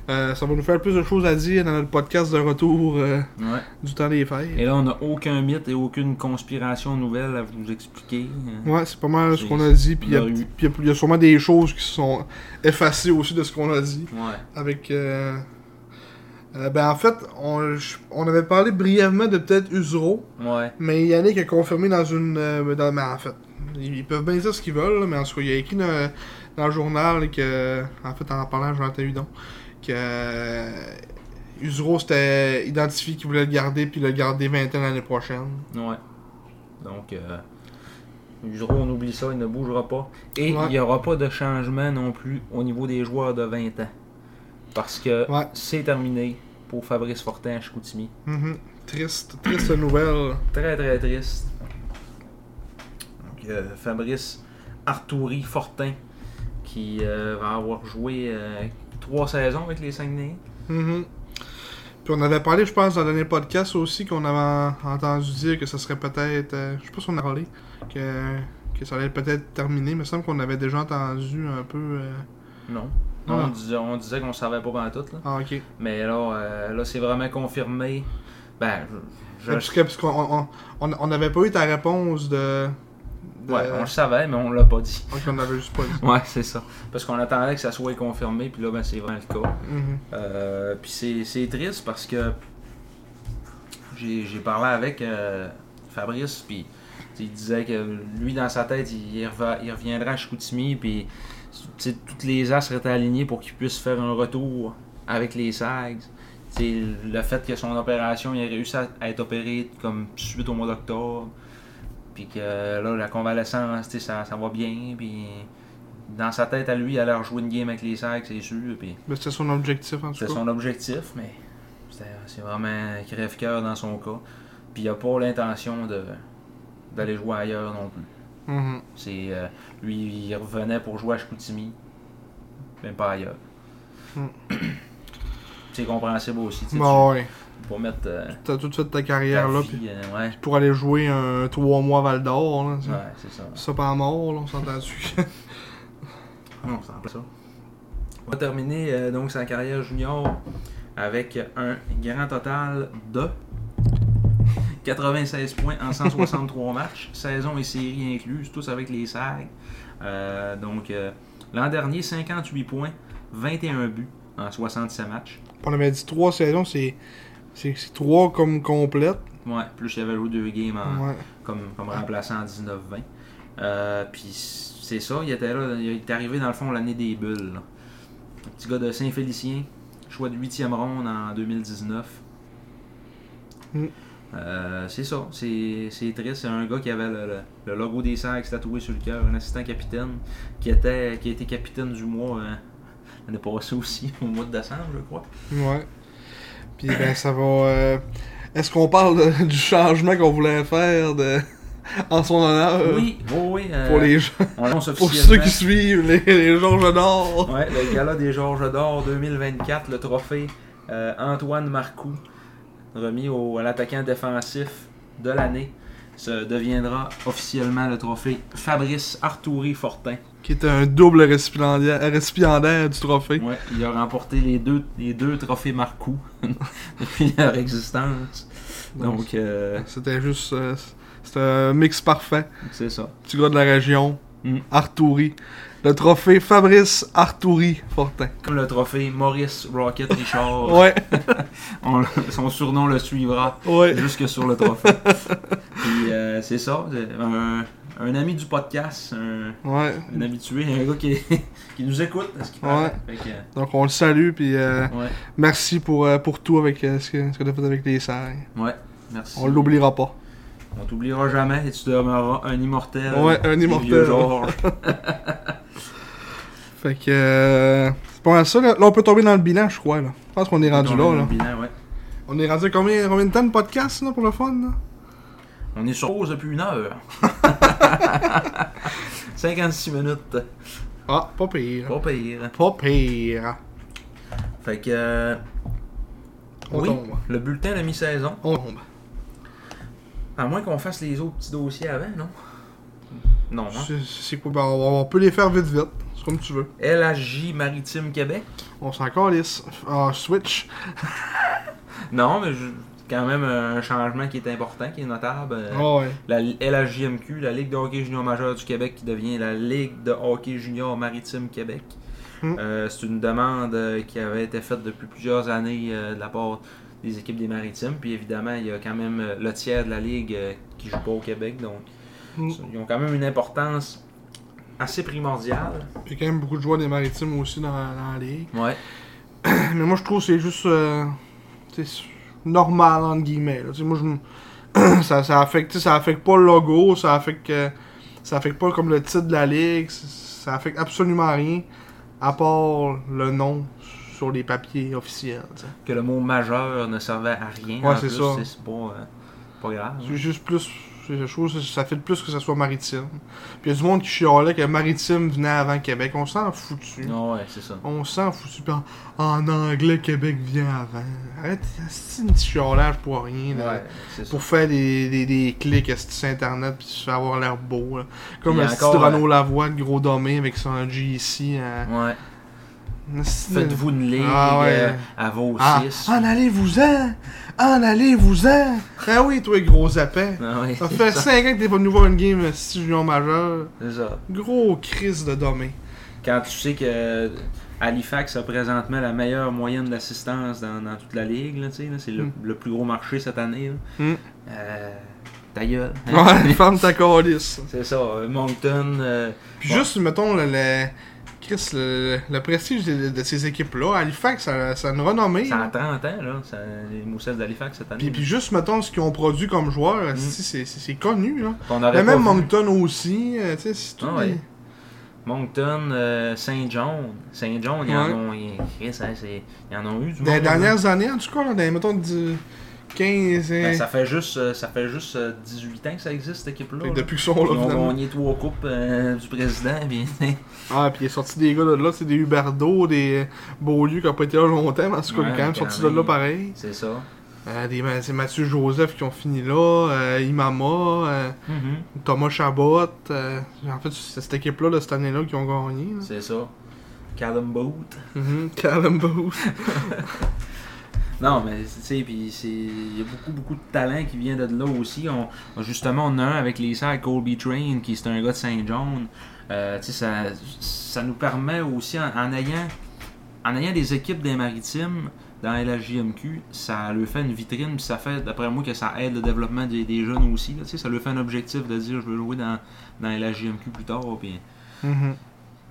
Euh, ça va nous faire plus de choses à dire dans notre podcast de retour euh, Ouais. du temps des fêtes. Et là, on n'a aucun mythe et aucune conspiration nouvelle à vous expliquer. hein. Ouais, c'est pas mal ce qu'on a dit. Puis il y, a- y y sûrement des choses qui sont effacées aussi de ce qu'on a dit. Ouais. Avec. euh, ben en fait, on, on avait parlé brièvement de peut-être Usuro, Ouais. mais Yannick a confirmé dans une. dans, mais en fait, ils, peuvent bien dire ce qu'ils veulent, là, mais en tout cas, il a écrit dans, dans le journal que. En fait, en parlant à Jonathan Hudon, que. euh, Usuro s'était identifié qu'il voulait le garder, puis le garder 20 ans l'année prochaine. Ouais. Donc, euh, Usuro, on oublie ça, il ne bougera pas. Et Ouais. il n'y aura pas de changement non plus au niveau des joueurs de 20 ans. Parce que Ouais. c'est terminé pour Fabrice Fortin à Chicoutimi. Mhm. Triste, triste nouvelle. Très très triste. Euh, Fabrice Arturi Fortin qui euh, va avoir joué euh, trois saisons avec les Saguenay. Mhm. Puis on avait parlé, je pense, dans le dernier podcast aussi, qu'on avait entendu dire que ça serait peut-être. euh, je sais pas si on a parlé, que, que ça allait peut-être terminer. Mais il me semble qu'on avait déjà entendu un peu. euh, Non. Non, Ah. on disait, on disait qu'on savait pas pendant tout. Là. Ah, ok. Mais là, euh, là c'est vraiment confirmé. Ben, je, je- parce qu'on on, on- on avait pas eu ta réponse de, de- Ouais, on le savait, mais on l'a pas dit. Ouais, qu'on avait juste pas dit. Ouais, c'est ça. Parce qu'on attendait que ça soit confirmé, puis là, ben, c'est vraiment le cas. Mhm. Euh, puis c'est, triste parce que j'ai, parlé avec euh, Fabrice, puis il disait que lui, dans sa tête, il, reva- il reviendra à Chicoutimi, puis toutes les as seraient alignés pour qu'il puisse faire un retour avec les SAGs. Le fait que son opération, il a réussi à, à être opéré comme suite au mois d'octobre, puis que là, la convalescence, ça, ça va bien, puis dans sa tête à lui, il allait rejouer une game avec les SAGs, c'est sûr, puis Mais c'était son objectif en tout c'est cas. son objectif, mais c'était- c'est vraiment un crève-cœur dans son cas. Puis il n'a pas l'intention d'aller jouer ailleurs non plus. Mhm. C'est euh, lui, il revenait pour jouer à Chicoutimi, même pas ailleurs. Mm. c'est compréhensible aussi. tu Bon, ouais. Pour mettre euh, T'as tout fait ta ta carrière là, puis euh, ouais, pour aller jouer un 3 mois Val d'Or, ouais, c'est ça. Ça pas mort, là, on s'entend dessus. Non, peu ça. On va terminer euh, donc sa carrière junior avec un grand total de 96 points en 163 matchs, saison et série incluses, tous avec les SAG. Euh, donc euh, l'an dernier, 58 points, 21 buts en 67 matchs. on avait dit 3 saisons, c'est. C'est 3 comme complète. Ouais, plus il avait joué deux games en, Ouais. comme, comme remplaçant en 19-20. Euh, Puis c'est ça, il était là, il est arrivé dans le fond l'année des bulles. là. Un petit gars de Saint-Félicien, choix de 8e ronde en 2019. Mm. Euh, c'est ça, c'est c'est triste. C'est un gars qui avait le, le- le logo des Sags tatoué sur le cœur, un assistant capitaine qui, était, qui a été capitaine du mois euh, l'année passée aussi, au mois de décembre, je crois. Ouais. Puis ben ça va. euh, Est-ce qu'on parle de- du changement qu'on voulait faire de... en son honneur? Oui, oui, oui. euh, Pour les gens. Pour ceux qui suivent les, les Georges d'Or. Ouais, le gala des Georges d'Or 2024, le trophée euh, Antoine Marcoux, remis au, à l'attaquant défensif de l'année, ce deviendra officiellement le trophée Fabrice Arturi Fortin. Qui est un double récipiendaire, récipiendaire du trophée. Ouais, il a remporté les deux, les deux trophées Marcoux depuis leur existence. Donc, euh, C'était juste. euh, C'était un mix parfait. c'est ça. Petit gars de la région. Mm. Arturi. Le trophée Fabrice Arturi Fortin. Comme le trophée Maurice Rocket Richard. Ouais, On son surnom le suivra ouais. jusque sur le trophée. Puis euh, c'est ça, un, un ami du podcast, un, Ouais. un habitué, un gars qui, qui nous écoute, que, Donc on le salue, puis euh, ouais, merci pour, euh, pour tout avec ce que, ce que t'as fait avec les serres. ouais, merci. On l'oubliera pas. On t'oubliera jamais et tu demeureras un immortel. Ouais, un immortel. Georges. Fait que. Euh, c'est pas mal ça, là. Là, on peut tomber dans le bilan, je crois, là. Je pense qu'on est rendu là, dans le bilan, ouais. On est rendu à combien, combien de temps de podcast, là, pour le fun, là? On est sur pause depuis une heure. 56 minutes. Ah, pas pire. Pas pire. Pas pire. Fait que. euh, On oui, tombe. le bulletin de mi-saison. On tombe. À moins qu'on fasse les autres petits dossiers avant, non? Non, hein? C'est- quoi? Ben, on, on peut les faire vite, vite. C'est comme tu veux. LHJ Maritime Québec. On s'en calisse. Ah, Switch. Non, mais je- quand même un changement qui est important, qui est notable. Euh, Ah ouais. La LHJMQ, la Ligue de hockey junior majeur du Québec, qui devient la Ligue de hockey junior maritime Québec. Hmm. Euh, c'est une demande euh, qui avait été faite depuis plusieurs années euh, de la part des équipes des maritimes. Puis évidemment, il y a quand même euh, le tiers de la Ligue euh, qui joue pas au Québec. Donc, Hmm. ils ont quand même une importance assez primordiale. Il y a quand même beaucoup de joueurs des maritimes aussi dans, dans la ligue. Ouais. Mais moi, je trouve que c'est juste. euh, normal, entre guillemets. là. Moi, je ça, ça, affecte, ça affecte pas le logo, ça affecte, euh, ça affecte pas comme le titre de la ligue, ça, ça affecte absolument rien, à part le nom sur les papiers officiels. Que le mot majeur ne servait à rien. Ouais, c'est ça. C'est pas, euh, pas grave. C'est juste plus. Je trouve que ça fait plus que ça soit maritime. Puis il y a du monde qui chialait que maritime venait avant Québec. On s'en foutu. Non, ouais, c'est ça. On s'en foutu. En, en anglais, Québec vient avant. Arrête, c'est un petit chiolage pour rien. là. Ouais, c'est ça. pour faire des, des, des clics esti, sur internet puis se faire avoir l'air beau là. comme le petit Renaud Lavoie de gros dommé avec son GC hein. Ouais. Faites-vous une ligue Ah ouais. euh, à vos Ah, 6. en allez-vous-en! En allez-vous-en! Ah oui, toi, gros appel. Ah Ça fait ça. 5 ans que t'es pas venu voir une game euh, si junior majeur. C'est ça. Gros crise de domaine. Quand tu sais que Halifax a présentement la meilleure moyenne d'assistance dans, dans toute la ligue, là, tu sais, là, c'est le, Mm. le plus gros marché cette année. là. Mm. Euh, ta gueule. hein? Ouais, ferme ta calice. C'est ça. euh, Moncton. euh, Puis Ouais. juste, mettons, le, le- Chris, le, le prestige de, de ces équipes-là, Halifax, ça, ça a une renommée. ça a là. 30 ans, là, ça, les Moussets d'Halifax cette année. Puis, puis juste, mettons, ce qu'ils ont produit comme joueurs, si, c'est connu. Là. On Mais même vu. Moncton aussi, euh, tu sais, c'est tout. Ah ouais. Moncton, euh, Saint-John. Saint-John, ils en ont. Ils, Chris, hein, ils en ont eu du Dans les dernières années, en tout cas, là, dans, mettons, du 15. Ben, euh, ça fait juste, euh, ça fait juste euh, 18 ans que ça existe, cette équipe-là. que depuis qu'ils sont Ils là, ont finalement. gagné trois coupes euh, du président. Puis, Ah, puis il est sorti des gars de là, c'est des Huberdo, des Beaulieu qui n'ont pas été là longtemps, mais en tout cas, Ouais, quand même sorti de là pareil. c'est ça. Euh, c'est Mathieu Joseph qui ont fini là, euh, Imama, euh, Mhm. Thomas Chabot. euh, en fait, c'est cette équipe-là de cette année-là qui ont gagné. C'est ça. Callum Booth. Mhm, Callum Booth. Non, mais tu sais, puis. Il y a beaucoup, beaucoup de talent qui vient de là aussi. On, justement, on a un avec les sacs Colby Train, qui c'est un gars de Saint-John. Euh, ça, ça nous permet aussi, en, ayant, en ayant des équipes des maritimes dans LHJMQ, ça leur fait une vitrine, puis ça fait, d'après moi, que ça aide le développement des, des jeunes aussi. là. Ça leur fait un objectif de dire je veux jouer dans, dans plus tard, puis Mhm.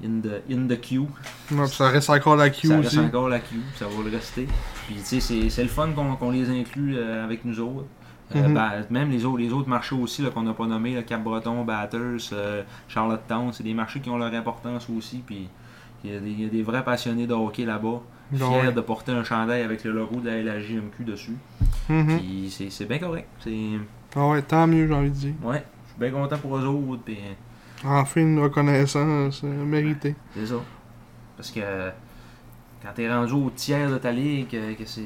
In the, in the queue. Ouais, puis ça reste encore la Q Ça aussi. reste encore la queue, ça va le rester. Puis tu sais, c'est- le fun qu'on qu'on les inclue euh, avec nous autres. Euh, Mhm. ben, même les autres, les autres marchés aussi qu'on n'a pas nommés, le Cap-Breton, Batters, euh, Charlottetown, c'est des marchés qui ont leur importance aussi. Puis il y, a des- il y a des vrais passionnés de hockey là-bas, Ben fiers ouais. de porter un chandail avec le logo de la LHJMQ dessus. Mhm. Puis c'est- bien correct. Ah ouais, tant mieux, j'ai envie de dire. ouais, je suis bien content pour eux autres. Puis Enfin, une reconnaissance euh, méritée. c'est ça. Parce que quand t'es rendu au tiers de ta ligue, que, que c'est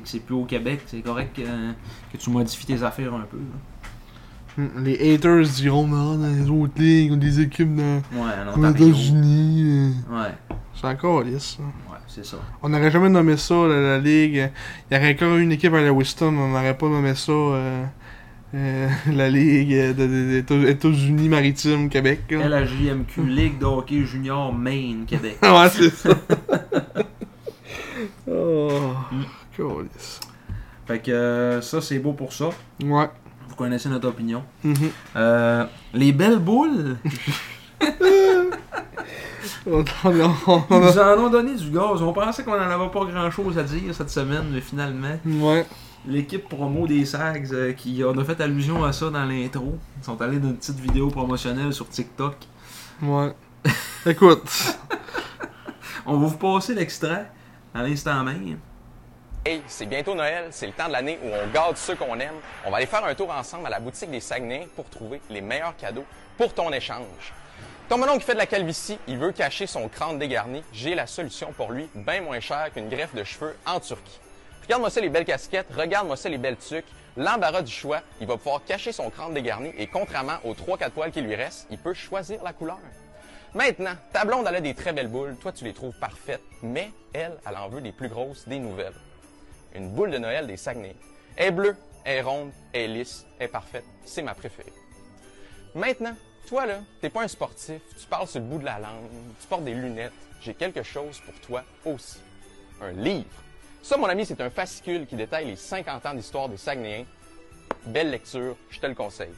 que c'est plus au Québec, c'est correct que, que tu modifies tes affaires un peu. là. Mhm. Les haters diront, non, dans les autres ligues, a des équipes dans, Ouais, Ontario. États-Unis. euh, Ouais, C'est encore lisse, ouais, c'est ça. On n'aurait jamais nommé ça, la, la ligue. Il y aurait encore une équipe à la Wisdom, on n'aurait pas nommé ça euh, euh, la ligue euh, de- de- des États-Unis maritimes Québec. là. LHJMQ, Ligue de hockey junior Maine, Québec. ouais, c'est ça. oh, Mm. Fait que euh, ça, c'est beau pour ça. Ouais. Vous connaissez notre opinion. Mhm. Euh, les belles boules, On- on- on- ils nous en ont donné du gaz. On pensait qu'on n'en avait pas grand chose à dire cette semaine, mais finalement, Ouais. L'équipe promo des Sags, euh, qui on a fait allusion à ça dans l'intro, ils sont allés d'une petite vidéo promotionnelle sur TikTok. Ouais. Écoute. On va vous passer l'extrait à l'instant même. Hey, c'est bientôt Noël, c'est le temps de l'année où on garde ceux qu'on aime. On va aller faire un tour ensemble à la boutique des Saguenay pour trouver les meilleurs cadeaux pour ton échange. Ton monon qui fait de la calvitie, il veut cacher son crâne dégarni. J'ai la solution pour lui, bien moins cher qu'une greffe de cheveux en Turquie. Regarde-moi ça les belles casquettes, regarde-moi ça les belles tuques. L'embarras du choix, il va pouvoir cacher son crâne dégarni et contrairement aux 3-4 poils qui lui restent, il peut choisir la couleur. Maintenant, ta blonde, elle a des très belles boules. Toi, tu les trouves parfaites. Mais elle, elle en veut des plus grosses, des nouvelles. Une boule de Noël des Saguenay. Elle est bleue, elle est ronde, elle est lisse, elle est parfaite. C'est ma préférée. Maintenant, toi là, t'es pas un sportif, tu parles sur le bout de la langue, tu portes des lunettes. J'ai quelque chose pour toi aussi. Un livre. Ça, mon ami, c'est un fascicule qui détaille les 50 ans d'histoire des Saguenayens. Belle lecture, je te le conseille.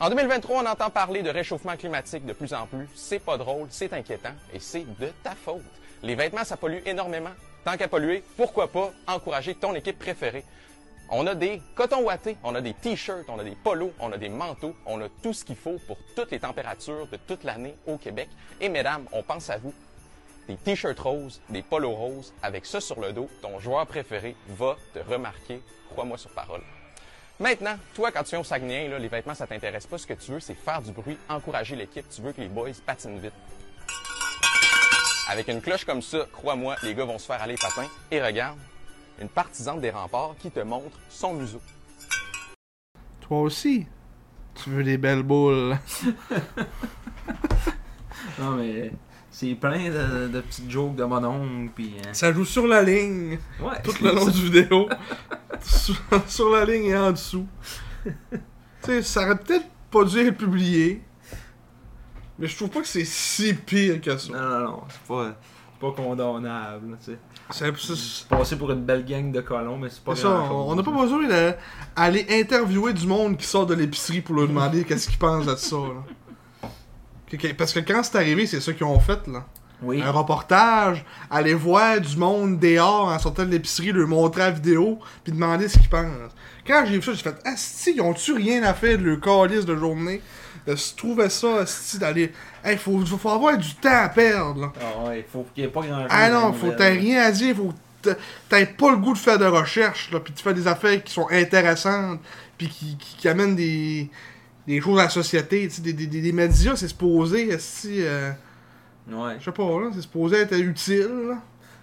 En 2023, on entend parler de réchauffement climatique de plus en plus. C'est pas drôle, c'est inquiétant et c'est de ta faute. Les vêtements, ça pollue énormément. Tant qu'à polluer, pourquoi pas encourager ton équipe préférée? On a des cotons ouatés, on a des t-shirts, on a des polos, on a des manteaux, on a tout ce qu'il faut pour toutes les températures de toute l'année au Québec. Et mesdames, on pense à vous. Des t-shirts roses, des polos roses, avec ça sur le dos, ton joueur préféré va te remarquer, crois-moi sur parole. Maintenant, toi, quand tu viens au Saguenay, là, les vêtements, ça t'intéresse pas. Ce que tu veux, c'est faire du bruit, encourager l'équipe. Tu veux que les boys patinent vite. Avec une cloche comme ça, crois-moi, les gars vont se faire aller patin. Et regarde, une partisane des remparts qui te montre son museau. Toi aussi. Tu veux des belles boules. Non, mais C'est plein de, de petites jokes de mon oncle, puis... hein. Ça joue sur la ligne, Ouais, tout le long du vidéo. sur, sur la ligne et en dessous. tu sais, ça aurait peut-être pas dû être publié. Mais je trouve pas que c'est si pire que ça. Non, non, non, c'est pas, c'est pas condamnable, tu sais. C'est- Passer pour une belle gang de colons, mais c'est pas ça, on n'a pas besoin d'aller interviewer du monde qui sort de l'épicerie pour leur demander qu'est-ce qu'ils pensent de ça. là. Parce que quand c'est arrivé, c'est ça qu'ils ont fait. là. Oui, Un reportage, aller voir du monde dehors en sortant de l'épicerie, leur montrer la vidéo, puis demander ce qu'ils pensent. Quand j'ai vu ça, j'ai fait Asti, ils ont-tu rien à faire de leur calice de journée? De se trouver ça, Asti, d'aller. Hey, faut, faut avoir du temps à perdre. Là. Ah ouais, faut qu'il y ait pas grand-chose. Ah dans non, faut t'as rien à dire, faut que t'a- t'aies pas le goût de faire de recherche, là, puis de faire des affaires qui sont intéressantes, puis qui, qui, qui amènent des, des choses à la société, des, des, des, des médias, c'est supposé, si, euh, Ouais, je sais pas, là, c'est supposé être utile, là.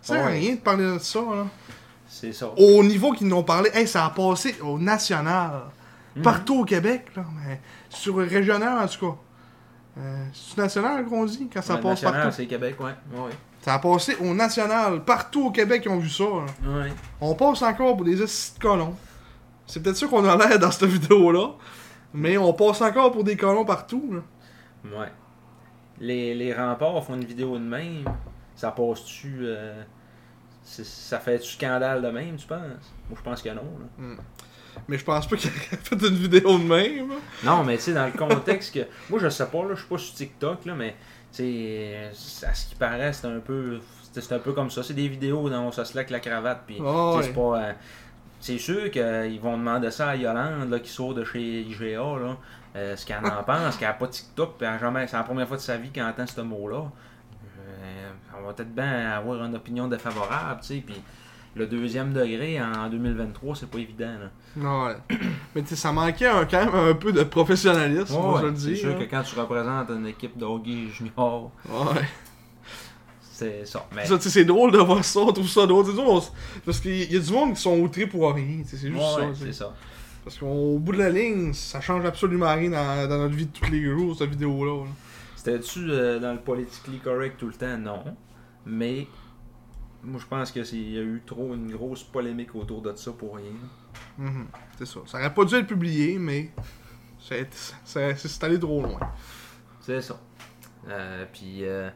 Ça sert à Ouais. rien de parler de ça, là. c'est ça. Au niveau qu'ils nous ont parlé, hey, ça a passé au national, Mhm. partout au Québec, là, mais sur le régional, en tout cas. Euh, c'est national qu'on dit, quand ça Ouais, passe national, partout? c'est Québec, ouais. Ouais, Ça a passé au national, partout au Québec, ils ont vu ça, ouais. On passe encore pour des de colons. C'est peut-être ça qu'on a l'air dans cette vidéo-là. Mais on passe encore pour des colons partout. Là. Ouais. Les, les remparts font une vidéo de même. Ça passe-tu. euh, ça fait-tu scandale de même, tu penses? Moi, je pense que non. Là. Mais je pense pas qu'il aurait fait une vidéo de même. Non, mais tu sais, dans le contexte que. Moi, je sais pas, là, je suis pas sur TikTok, là, mais. Tu sais, à ce qui paraît, c'est un peu. C'est un peu comme ça. C'est des vidéos où on se slack la cravate, puis. Ah ouais. C'est pas. euh, c'est sûr qu'ils vont demander ça à Yolande, là, qui sort de chez IGA, là, euh, ce qu'elle en pense, qu'elle a pas TikTok, puis jamais, c'est la première fois de sa vie qu'elle entend ce mot-là. Euh, on va peut-être bien avoir une opinion défavorable, tu sais, puis le deuxième degré en 2023, c'est pas évident, là. Non, ouais. Mais tu sais, ça manquait un- quand même un peu de professionnalisme, Ouais, moi je le c'est dis. sûr là. que quand tu représentes une équipe de hockey junior, Ouais. C'est ça. Mais, Ça, c'est drôle de voir ça, on trouve ça drôle. S- Parce qu'il y a du monde qui sont outrés pour rien. C'est juste ouais, ça. c'est. Parce qu'au bout de la ligne, ça change absolument rien dans, dans notre vie de tous les jours, cette vidéo-là. là. C'était-tu euh, dans le politically correct tout le temps? Non. Mais moi je pense que c'est- il y a eu trop une grosse polémique autour de ça pour rien. Mhm, C'est ça. Ça aurait pas dû être publié, mais c'est allé trop loin. C'est ça. Euh, puis euh,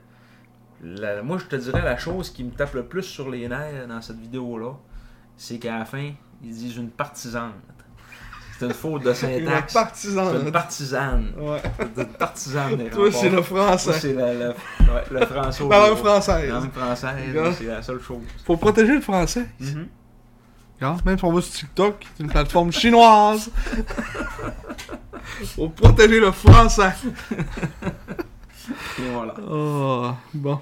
la- moi je te dirais la chose qui me tape le plus sur les nerfs dans cette vidéo-là, c'est qu'à la fin, ils disent une partisane. C'est une faute de Une syntaxe. C'est partisane. une partisane. Ouais. Une partisane Toi, c'est le français. C'est le, le, ouais, le français. La langue française. La langue française, c'est la seule chose. Faut protéger le français. Regarde, même si on va sur TikTok, c'est une plateforme chinoise. Faut protéger le français. Et voilà. Oh, bon.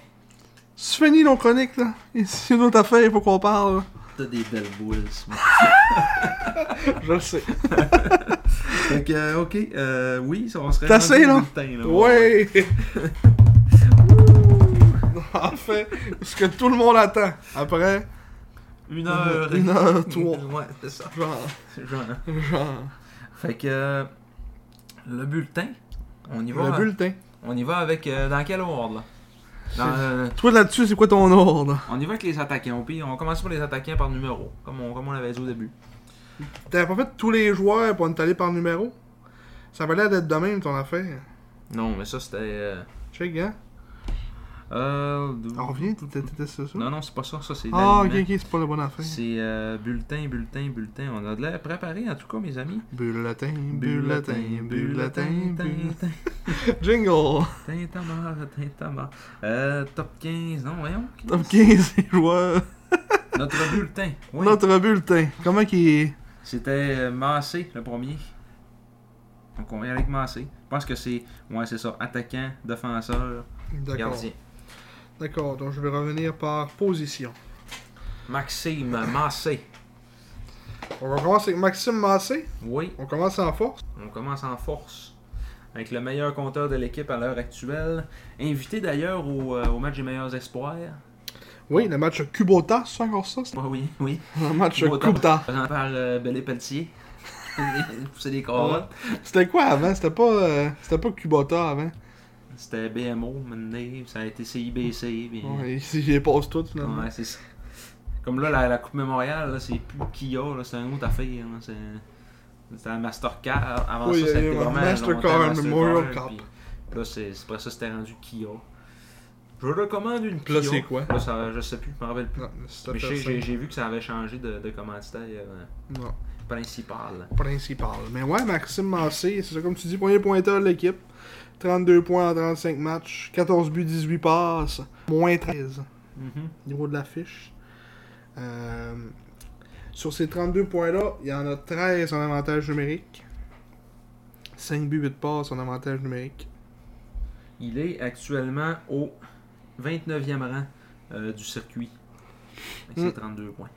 C'est fini nos chroniques, là. Ici, une autre affaire, il faut qu'on parle. T'as des belles boules. Je le sais. Fait que, euh, ok, euh, oui, ça, on serait. T'as assez, là? Ouais! enfin, ce que tout le monde attend. Après, Une heure. Une heure, trois. Ouais, c'est ça. genre, Genre. genre, Fait que. euh, le bulletin, on y va. le bulletin. On y va avec. euh, dans quel ordre, là? Dans, Toi, là-dessus, c'est quoi ton ordre? On y va avec les attaquants. Puis on commence par les attaquants par numéro, comme on, comme on l'avait dit au début. T'avais pas fait tous les joueurs pour aller par numéro? Ça avait l'air d'être de même, ton affaire. Non, mais ça c'était. Euh, Check, hein? Euh, On revient, t'étais t'étais sur ça? Non, non, c'est pas ça. Ça, c'est. Ah, ok, ok, c'est pas la bonne affaire. C'est euh, bulletin, bulletin, bulletin. On a de l'air préparé en tout cas, mes amis. Bulletin, bulletin, bulletin, bulletin. Jingle! Tintamarre, tintamarre. Euh, top 15, non, voyons. Top 15 des joueurs. Notre bulletin. Oui. Notre bulletin. Comment qu'il est? C'était euh, Massé, le premier. Donc on vient avec Massé. Je pense que c'est. Ouais, c'est ça. Attaquant, défenseur, gardien. D'accord, donc je vais revenir par position. Maxime Massé. On va commencer avec Maxime Massé. Oui, On commence en force. on commence en force. Avec le meilleur compteur de l'équipe à l'heure actuelle. Invité d'ailleurs au, euh, au match des meilleurs espoirs. Oui, le match Kubota, c'est encore ça? Ah oui, oui. Le match Kubota. Kubota. Présenté par euh, Bellé Pelletier. Pousser des carottes. C'était quoi avant? C'était pas, euh, c'était pas Kubota avant. C'était BMO, maintenant, ça a été CIBC. Puis... Ouais, ils les passent toutes, finalement. Ouais, c'est ça. Comme là, la, la Coupe Mémoriale, c'est plus Kia, c'est une autre affaire. là, c'est... C'était la Mastercard. Avant Oui, ça, c'était vraiment Mastercard, Memorial Cup. puis Là, c'est, après ça, c'était rendu Kia. Je recommande une Puis là, Kia. c'est quoi? Là, ça, je sais plus, je me rappelle plus. Non, Mais j'ai, j'ai vu que ça avait changé de, de commanditaire euh, Non. principal. principal. Mais ouais, Maxime Massé, c'est ça comme tu dis, premier pointeur de l'équipe. 32 points en 35 matchs, 14 buts, 18 passes, moins 13 Mhm. au niveau de la fiche. Euh, sur ces 32 points-là, il y en a 13 en avantage numérique. 5 buts, 8 passes en avantage numérique. Il est actuellement au 29e rang euh, du circuit. Avec ses Mm. 32 points.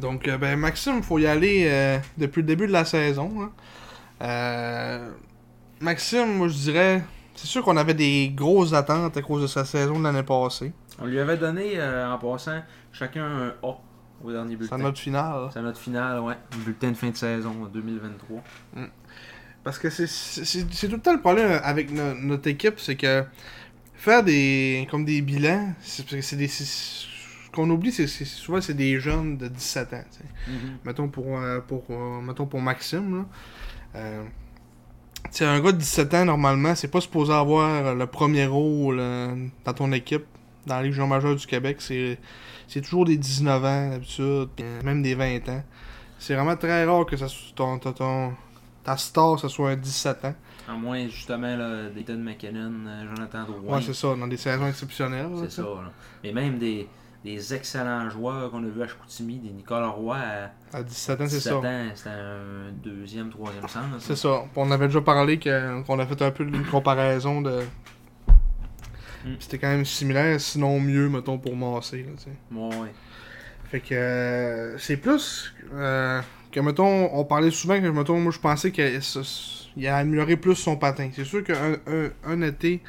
Donc, euh, ben, Maxime, faut y aller euh, depuis le début de la saison. hein. Maxime, moi je dirais, c'est sûr qu'on avait des grosses attentes à cause de sa saison de l'année passée. On lui avait donné, euh, en passant, chacun un A au dernier C'est bulletin. notre finale. C'est notre finale, ouais. Le bulletin de fin de saison euh, 2023. Parce que c'est- c'est c'est tout le temps le problème avec no- notre équipe, c'est que faire des comme des bilans, c'est parce que c'est des c'est- ce qu'on oublie, c'est c'est- souvent c'est des jeunes de 17 ans. sais. Mettons pour euh, pour euh, mettons pour Maxime là. Euh, sais, un gars de 17 ans normalement, c'est pas supposé avoir le premier rôle euh, dans ton équipe dans la Ligue majeure du Québec, c'est c'est toujours des 19 ans d'habitude, euh, même des 20 ans. C'est vraiment très rare que ça soit ton, ton, ton- ta star ce soit un 17 ans. À moins, justement, là, d'Ethan McKinnon, euh, Jonathan Drouin. Ouais, c'est ça, dans des saisons exceptionnelles. C'est ça. là. Mais même des, des excellents joueurs qu'on a vus à Chicoutimi, des Nicolas Roy à À 17 ans, c'est 17 ça. c'était un deuxième, troisième sens. C'est ça. On avait déjà parlé qu'on a fait un peu une comparaison de. Mm. C'était quand même similaire, sinon mieux, mettons, pour Massé. Là. Ouais, ouais. fait que euh, c'est plus euh, que, mettons, on parlait souvent que, mettons, moi je pensais qu'il a amélioré plus son patin. C'est sûr qu'un un, un été,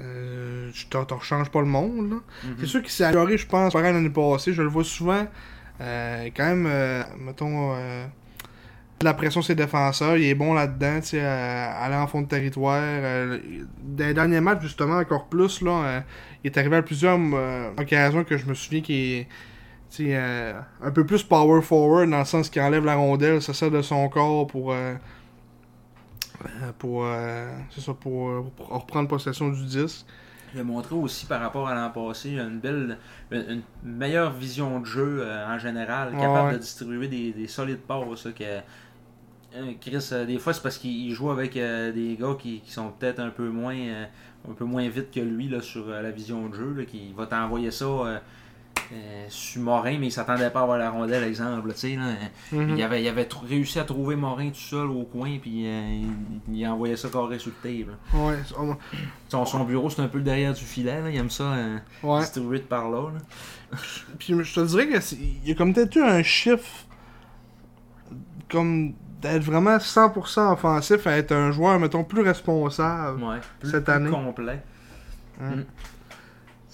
euh, je t'en rechange pas le monde. Là. Mhm. C'est sûr qu'il s'est amélioré, je pense, par l'année passée. Je le vois souvent, euh, quand même, euh, mettons, euh, de la pression sur ses défenseurs. Il est bon là-dedans, tu sais, aller en fond de territoire. Dans les derniers matchs, justement, encore plus, là, il est arrivé à plusieurs occasions que je me souviens qu'il est un peu plus power forward, dans le sens qu'il enlève la rondelle, ça sert de son corps pour. Euh, pour, euh, ça, pour, euh, pour reprendre possession du disque. Il a montré aussi par rapport à l'an passé une belle, une, une meilleure vision de jeu euh, en général, capable ouais. de distribuer des, des solides passes. que, euh, Chris, euh, des fois c'est parce qu'il joue avec des gars qui, qui sont peut-être un peu moins un peu moins vite que lui là, sur la vision de jeu, là, qui va t'envoyer ça euh, sur Morin, mais il s'attendait pas à avoir la rondelle, exemple. là. Mhm. Il avait, il avait tr- réussi à trouver Morin tout seul au coin, puis euh, il, il envoyait ça carré sur le table. Ouais, Son, son bureau, c'est un peu derrière du filet, là. il aime ça euh, ouais. distribué de par là. là. Puis je te dirais que c'est- il y a comme peut-être eu un chiffre comme d'être vraiment 100% offensif à être un joueur, mettons, plus responsable. Ouais, plus, Cette plus année. complet. Hein? Mm.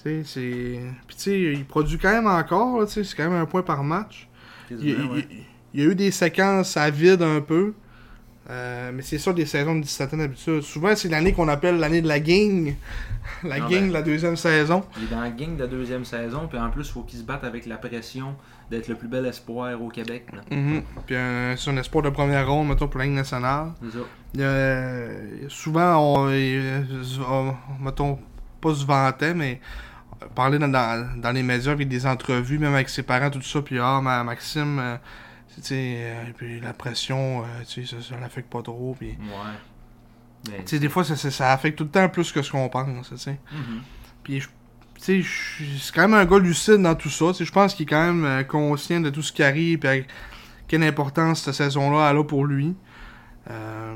Puis tu sais, il produit quand même encore, c'est quand même un point par match. Il, il- Quasiment, ouais. il- il y a eu des séquences à vide un peu. Euh, mais c'est ça des saisons de 17 ans d'habitude. Souvent, c'est l'année qu'on appelle l'année de la gang. la gang ben. de la deuxième saison. Il est dans la gang de la deuxième saison, puis en plus, il faut qu'il se batte avec la pression d'être le plus bel espoir au Québec. Mhm. Puis euh, c'est un espoir de première ronde, mettons, pour la Ligue nationale. A- souvent, on, on- mettons, pas se vantait, mais parler dans, dans, dans les médias avec des entrevues, même avec ses parents, tout ça, puis ah, ma- Maxime, euh, tu sais, euh, puis la pression, euh, tu sais, ça, ça l'affecte pas trop, puis... Ouais. Ben, Tu sais, des fois, ça, ça, ça affecte tout le temps plus que ce qu'on pense, tu sais. mhm. Puis, tu sais, je- c'est quand même un gars lucide dans tout ça. Tu sais, je pense qu'il est quand même conscient de tout ce qui arrive, puis quelle importance cette saison-là a là pour lui. Euh,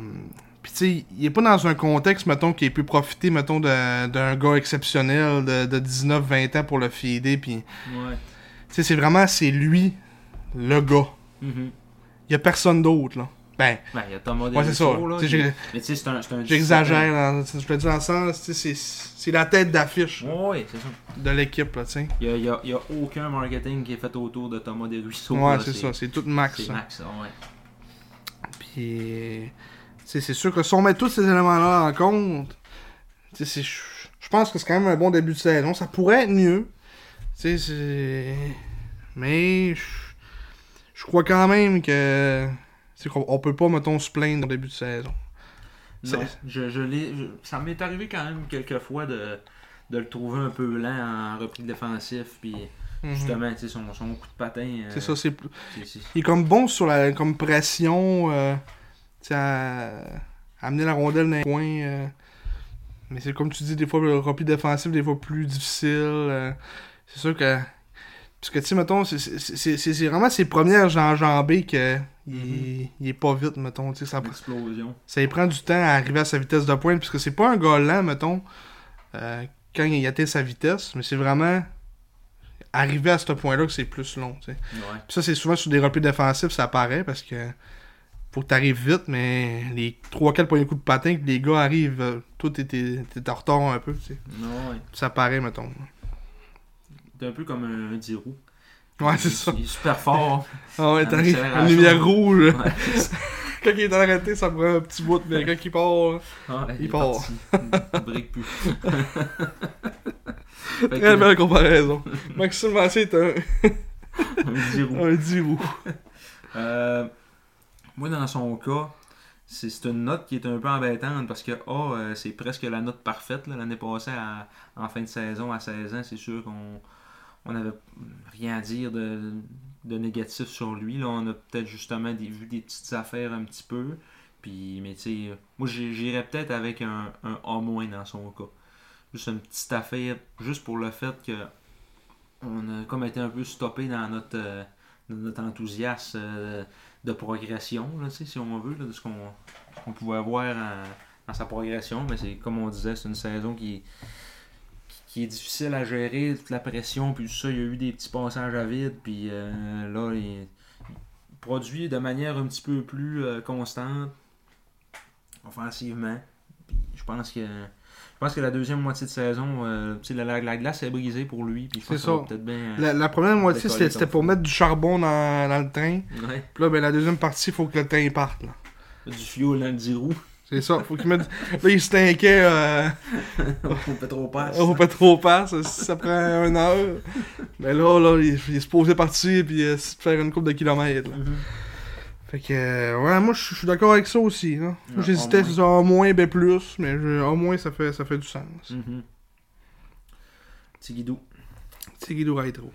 puis, tu sais, il est pas dans un contexte, mettons, qui ait pu profiter, mettons, d'un gars exceptionnel de, de 19-20 ans pour le fider. Puis, tu Ouais. sais, c'est vraiment, c'est lui, le gars. Il y a personne d'autre, là. Ben, Ben, il y a Thomas Ouais, c'est ça. Derusso, là, Tu qui- Mais tu sais, c'est un. un j'exagère, dans- je peux dire dans le sens, tu sais, c'est la tête d'affiche Ouais, ouais, c'est ça. de l'équipe, là, tu sais. Il y a, y a- y a aucun marketing qui est fait autour de Thomas Desruisseaux. Ouais, c'est ça, c'est tout max. C'est max, ouais. Puis, tu c'est sûr que si on met tous ces éléments-là en compte, je pense que c'est quand même un bon début de saison. Ça pourrait être mieux. Mais. Je crois quand même que. C'est qu'on on peut pas, mettons, se plaindre au début de saison. Non, je, je l'ai. Ça m'est arrivé quand même quelques fois de, de le trouver un peu lent en repris défensif. Puis Mhm. justement, son, son coup de patin. euh, C'est ça, c'est. c'est- Il est comme bon sur la comme pression. Euh, à, à amener la rondelle dans les coins. euh. mais c'est comme tu dis, des fois, le repli défensif, des fois plus difficile. euh. c'est sûr que. Parce que, tu sais, mettons, c'est- vraiment ses premières enjambées que. Il, Mhm. il est pas vite, mettons. tu sais, Ça, L'explosion. ça lui prend du temps à arriver à sa vitesse de pointe. Puisque c'est pas un gars lent, mettons, euh, quand il atteint sa vitesse. Mais c'est vraiment. Arriver à ce point-là que c'est plus long, tu sais. Ouais. Puis ça, c'est souvent sur des replis défensifs, ça apparaît parce que faut que t'arrives vite, mais les 3-4 premiers coups de patin, que les gars arrivent, euh, toi t'es, t'es, t'es en retard un peu, tu sais. Ouais. Ça apparaît, mettons. C'est un peu comme un, un 10 roues. Ouais, c'est ça. Il est super fort. Ah ouais, t'arrives, une lumière rouge. Ouais, quand il est arrêté, ça prend un petit bout, mais quand il part, Ouais, Il part. Il brique plus. Que, très belle comparaison. Maxime Massé est un, un 10 roues. un 10 roues. Euh, moi, dans son cas, c'est une note qui est un peu embêtante parce que A, euh, c'est presque la note parfaite. L'année passée, à- en fin de saison, à 16 ans, c'est sûr qu'on on n'avait rien à dire de, de négatif sur lui. Là, on a peut-être justement vu des petites affaires un petit peu. Puis, mais tu sais, moi j'irais peut-être avec un, un A- dans son cas. Juste une petite affaire, juste pour le fait que on a comme été un peu stoppé dans notre, euh, dans notre enthousiasme euh, de progression, là, si on veut, de ce qu'on pouvait voir en- dans sa progression. Mais c'est comme on disait, c'est une saison qui, qui, est difficile à gérer, toute la pression, puis tout ça. Il y a eu des petits passages à vide, puis euh, là, il, produit de manière un petit peu plus euh, constante, offensivement. Je pense que. Je pense que la deuxième moitié de saison, euh, la, la- la glace est brisée pour lui. Puis C'est ça peut-être bien. euh, La, la première moitié, c'était, pour mettre du charbon dans, dans le train. ouais, Puis là, ben, la deuxième partie, il faut que le train parte, là. du fioul dans le 10 roues. C'est ça, faut qu'il mette... Là, il se tinquait euh, au pétropass. au pétropass, ça, ça prend une heure. Mais là, là, il, il est supposé partir puis euh, se faire une coupe de kilomètres. là. Mhm. Fait que, euh, ouais, moi, je suis d'accord avec ça aussi. Là. Ouais, J'hésitais au moins. sur A moins, B plus, mais je- au moins, ça fait, ça fait du sens. Mhm. Petit guidou. C'est Guido Retro.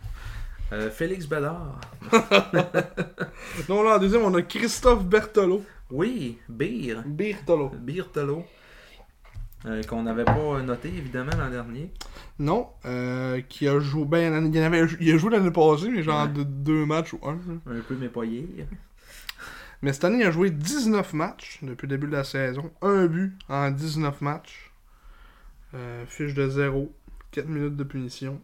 Euh, Félix Bédard. Non, là, en deuxième, on a Christophe Bertolo. Oui, Beer. Bertolo. Birtolo. Euh, qu'on n'avait pas noté évidemment l'an dernier. Non, euh, qui a joué. Ben, il, y en avait, il a joué l'année passée, mais genre Ouais. de deux matchs ou un. Un peu mépoyé. Mais cette année, il a joué 19 matchs depuis le début de la saison. Un but en 19 matchs. Euh, fiche de 0. 4 minutes de punition.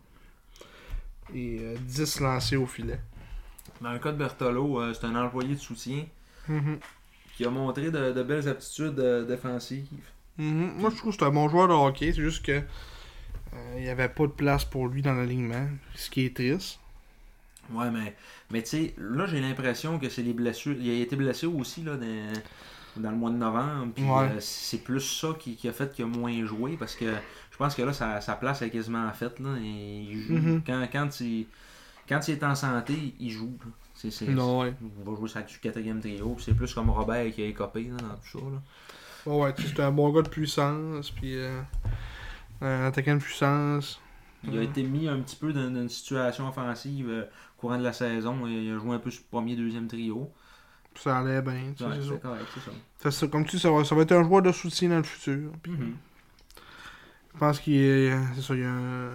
Et euh, 10 lancés au filet. Dans le cas de Bertolo, euh, c'est un employé de soutien Mhm. qui a montré de, de belles aptitudes euh, défensives. Mhm. Moi, je trouve que c'est un bon joueur de hockey. C'est juste que euh, il n'y avait pas de place pour lui dans l'alignement. Ce qui est triste. Ouais, mais, mais tu sais, là j'ai l'impression que c'est les blessures. Il a été blessé aussi là, dans, dans le mois de novembre. Puis Ouais. euh, c'est plus ça qui, qui a fait qu'il a moins joué parce que je pense que là sa, sa place est quasiment faite. Là, et il joue. Mhm. quand, quand, il, quand il est en santé, il joue. là. Non, ouais. Il va jouer sa quatrième trio. C'est plus comme Robert qui a écopé là, dans tout ça. Là. Ouais, ouais, c'est un bon gars de puissance. Puis euh, un attaquant de puissance. Il a été mis un petit peu dans, une situation offensive euh, courant de la saison. Il a joué un peu sur le premier, deuxième trio. Ça allait bien. tu sais, Ouais, c'est ça. c'est correct, c'est ça. Ça, ça- comme tu dis, ça va, ça va être un joueur de soutien dans le futur. Puis, Mhm. Je pense qu'il y a, c'est ça, il y a un,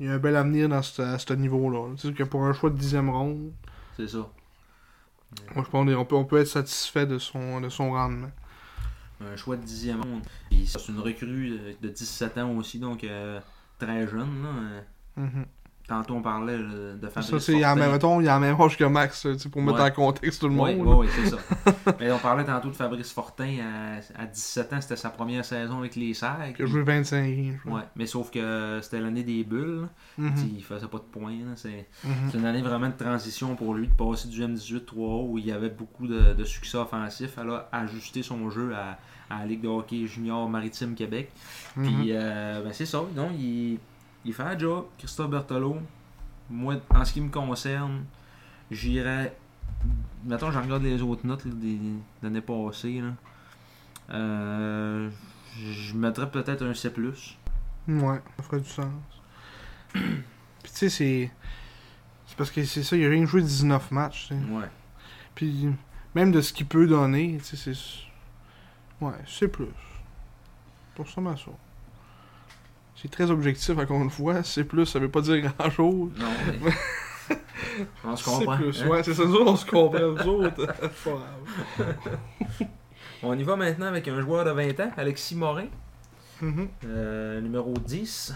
il y a un bel avenir dans ce, à ce niveau-là. Que pour un choix de dixième ronde, C'est ça. moi je pense qu'on peut, on peut être satisfait de son, de son rendement. Un choix de dixième ronde. C'est une recrue de 17 ans aussi, donc euh, très jeune. Là. Mhm. Tantôt, on parlait là, de Fabrice Ça, c'est, Fortin. mettons, il y a la même âge que Max, tu sais, pour mettre en contexte tout le Oui, monde. là. oui, c'est ça. Mais on parlait tantôt de Fabrice Fortin à, à 17 ans, c'était sa première saison avec les Serres. Il a joué 25 ans. Ouais, mais sauf que c'était l'année des bulles. là. Mhm. Il faisait pas de points. là. C'est une année vraiment de transition pour lui, de passer du M18 3 où il y avait beaucoup de, de succès offensif, là, ajuster son jeu à, à la Ligue de hockey junior maritime Québec. Mhm. Puis, euh, ben, c'est ça. Non, il, il fait un job. Christophe Berthelot. Moi, en ce qui me concerne, j'irais. Mettons, je regarde les autres notes là, des des années passées. Là. Euh, je mettrais peut-être un C. Ouais, ça ferait du sens. Puis tu sais, c'est. C'est parce que c'est ça, il a rien joué 19 matchs. Ouais. Puis même de ce qu'il peut donner, tu sais, c'est. Ouais, c'est plus. Pour ça, ma ça. C'est très objectif, encore une fois. C'est plus, ça veut pas dire grand chose. Non, mais. On se comprend. C'est plus. hein? Ouais, c'est ça, nous autres, on se comprend, nous autres. On y va maintenant avec un joueur de 20 ans, Alexis Morin, Mhm. euh, numéro 10.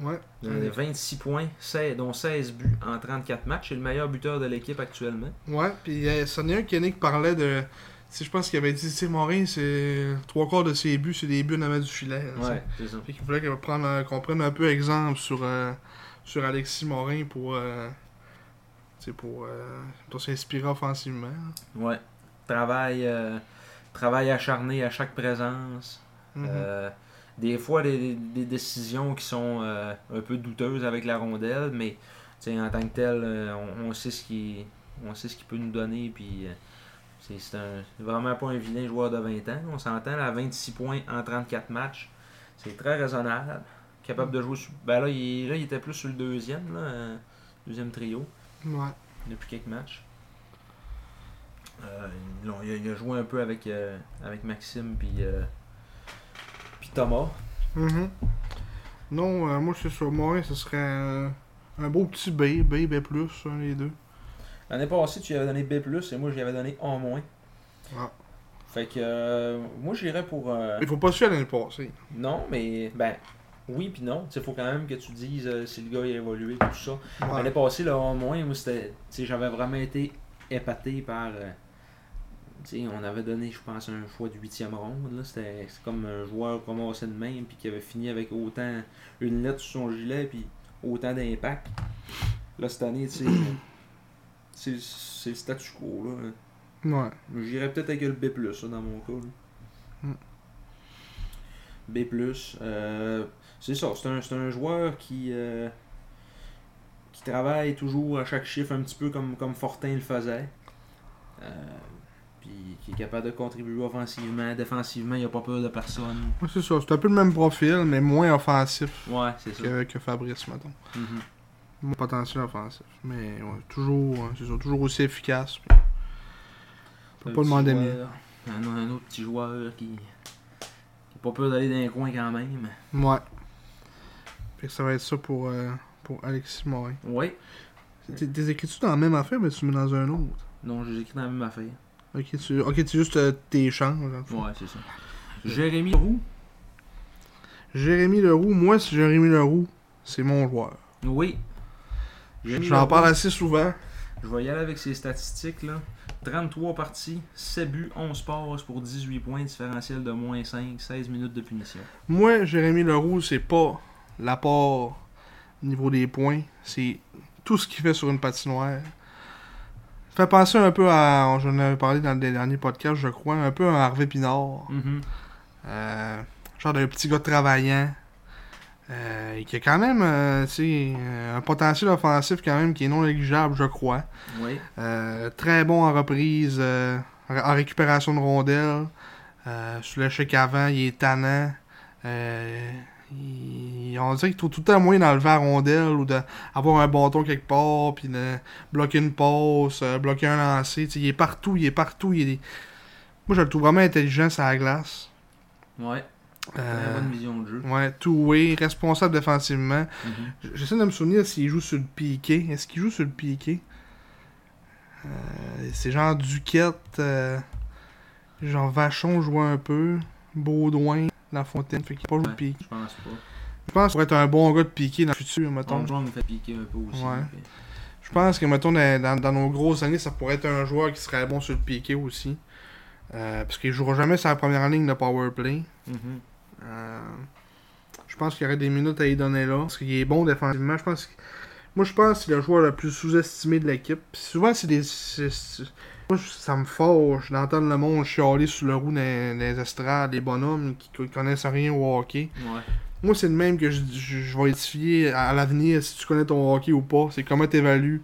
Ouais. Euh, 26 points, 16 dont 16 buts en 34 matchs. C'est le meilleur buteur de l'équipe actuellement. Ouais, puis euh, un Yannick parlait de. Sais, je pense qu'il avait dit, tu sais, Morin, c'est. Trois quarts de ses buts, c'est des buts en avant du filet. hein, tu sais. Ouais, c'est ça. Fait qu'il voulait qu'on prenne, prenne un peu exemple sur, euh, sur Alexis Morin pour, euh, pour, euh, pour s'inspirer offensivement. Ouais. Travail, travail acharné à chaque présence. Mhm. Euh, des fois, des, des décisions qui sont un peu douteuses avec la rondelle, mais en tant que tel, on, on sait ce qui on sait ce qu'il peut nous donner. Puis, c'est vraiment pas un vilain joueur de 20 ans. On s'entend, à 26 points en 34 matchs. C'est très raisonnable. Capable de jouer sur. Ben là, il, là, il était plus sur le deuxième, là, euh, deuxième trio Ouais. depuis quelques matchs. Euh, il, a, il a joué un peu avec, euh, avec Maxime puis, puis Thomas. Mhm. Non, moi, c'est sur Morin, ce serait un, un beau petit B, B, B+, un des deux. L'année passée, tu lui avais donné B+, et moi, je lui avais donné A-. Ah. Fait que euh, moi, j'irais pour... euh, Il faut pas à l'année passée. non, mais ben, oui puis non. Il faut quand même que tu dises euh, si le gars a évolué tout ça. Ouais. L'année passée, le A-, moi, J'avais vraiment été épaté par... euh, tu sais, on avait donné, je pense, un choix de huitième ronde. là. C'était comme un joueur commencé de même, puis qui avait fini avec autant une lettre sur son gilet, puis autant d'impact. Là, cette année, tu sais, c'est c'est le statu quo. Là. Ouais. J'irais peut-être avec le B, ça, dans mon cas. là. Mm. B. euh, c'est ça, c'est un, c'est un joueur qui, euh, qui travaille toujours à chaque chiffre un petit peu comme, comme Fortin le faisait. Euh, puis qui est capable de contribuer offensivement, défensivement, il n'a pas peur de personne. Ouais, c'est ça. C'est un peu le même profil, mais moins offensif Ouais, c'est ça. que, que Fabrice, mettons. Mhm. Moins potentiel offensif. Mais ouais, toujours, euh, c'est toujours aussi efficace. On peut Un pas demander joueur, Un, un autre petit joueur qui n'a pas peur d'aller dans les coins quand même. mieux. Ouais. Fait que ça va être ça pour, euh, pour Alexis Morin. Oui. T'es écris-tu dans la même affaire, mais tu mets dans un autre? Non, j'ai écrit dans la même affaire. Ok, tu, ok, tu juste euh, tes fond. Ouais, c'est ça. Jérémy Roux. Jérémy Leroux, moi, c'est Jérémy Leroux, c'est mon joueur. Oui. J'en parle assez souvent. Je vais y aller avec ses statistiques. là. 33 parties, 7 buts, 11 passes pour 18 points, différentiel de moins 5, 16 minutes de punition. Moi, Jérémy Leroux, c'est pas l'apport au niveau des points, c'est tout ce qu'il fait sur une patinoire. Ça fait penser un peu à, j'en avais parlé dans le dernier podcast, je crois, un peu à Harvey Pinard. Mhm. Euh, genre d'un petit gars travaillant. Euh, qui a quand même euh, euh, un potentiel offensif quand même qui est non négligeable, je crois. Oui. Euh, très bon en reprise, en récupération de rondelles. Sur le chèque avant, il est tannant. Il- on dirait qu'il trouve tout le temps moyen d'enlever la rondelle ou d'avoir un bâton quelque part, puis de bloquer une passe, bloquer un lancer. Il est partout, il est partout. Il est... Moi, je le trouve vraiment intelligent sur la glace. Ouais. Euh, bonne vision de jeu. ouais, two-way, responsable défensivement. Mhm. J- J'essaie de me souvenir s'il joue sur le piqué. Est-ce qu'il joue sur le piqué? Euh, c'est genre Duquette, euh, genre Vachon joue un peu, Baudouin, La Fontaine, fait qu'il pas joué Ouais. piqué. Je pense pas. Je pense qu'il pourrait être un bon gars de piqué dans le futur, mettons. Me fait piquer un peu aussi. Ouais. Je pense que, mettons, dans, dans- nos grosses années, ça pourrait être un joueur qui serait bon sur le piqué aussi. Parce qu'il jouera jamais sur la première ligne de power play. Mhm. Euh, je pense qu'il y aurait des minutes à y donner là. Parce qu'il est bon défensivement. Je pense que- Moi, je pense que c'est le joueur le plus sous-estimé de l'équipe. Souvent, c'est des. Moi, ça me fâche d'entendre le monde chialer sur le roue les estrades, les bonhommes qui, connaissent rien au hockey. Ouais. Moi, c'est le même que je, je, je vais édifier à l'avenir si tu connais ton hockey ou pas. C'est comment t'évalues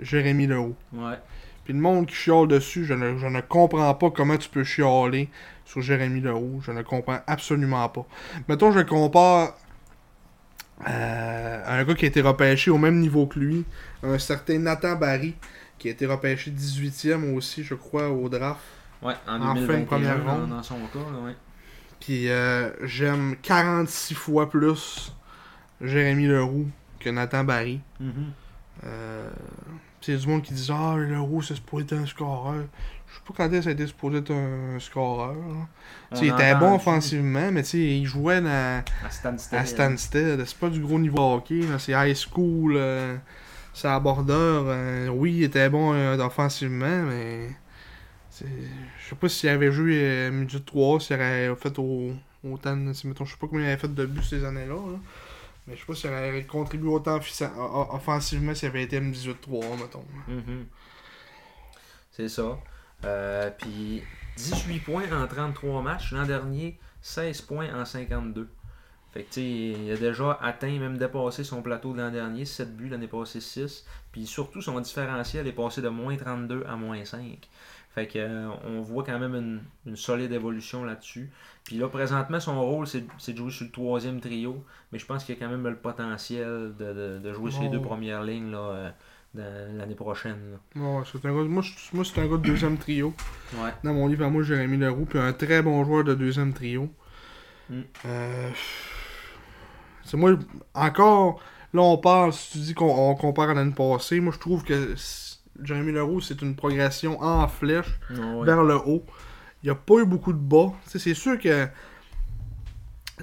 Jérémy Leroux. Ouais. Puis le monde qui chiale dessus, je ne, je ne comprends pas comment tu peux chialer sur Jérémy Leroux. Je ne comprends absolument pas. Mettons, je compare euh, à un gars qui a été repêché au même niveau que lui, un certain Nathan Barry, qui a été repêché 18e aussi, je crois, au draft. Ouais, en En fin de 2021, première ronde. dans son cas, là, ouais. Puis euh, j'aime 46 fois plus Jérémy Leroux que Nathan Barry. Mhm. Euh, c'est du monde qui dit Ah, Leroux, c'est supposé être un scoreur. Je sais pas quand est-ce été supposé être un scoreur. sais, il était bon offensivement, mais tu sais, il jouait dans, À Stansted. à Stansted. C'est pas du gros niveau hockey, c'est high school. euh, c'est à bordeur. euh, oui, il était bon euh, offensivement, mais. Je sais pas s'il avait joué euh, midget 3, s'il aurait fait au, autant. mettons, je sais pas combien il avait fait de buts ces années-là. là. Mais je sais pas s'il aurait contribué autant offensivement s'il avait été M18-3, mettons. Mhm. C'est ça. Euh, puis 18 points en 33 matchs. L'an dernier, 16 points en 52. Fait que il a déjà atteint, même dépassé son plateau de l'an dernier. 7 buts, l'année passée 6. Puis surtout, son différentiel est passé de moins 32 à moins 5. Fait que euh, on voit quand même une, une solide évolution là-dessus. Puis là, présentement, son rôle, c'est de jouer sur le troisième trio. Mais je pense qu'il y a quand même le potentiel de, de- de jouer sur les deux premières lignes là, euh, l'année prochaine. c'est un gars, moi, c'est un gars de deuxième trio. Ouais. Dans mon livre, à moi, Jérémy Leroux, puis un très bon joueur de deuxième trio. Mm. Euh, c'est moi, encore, là, on parle, si tu dis qu'on on compare à l'année passée, moi, je trouve que Jérémy Leroux, c'est une progression en flèche Ouais. vers le haut. Il n'y a pas eu beaucoup de bas. C'est sûr que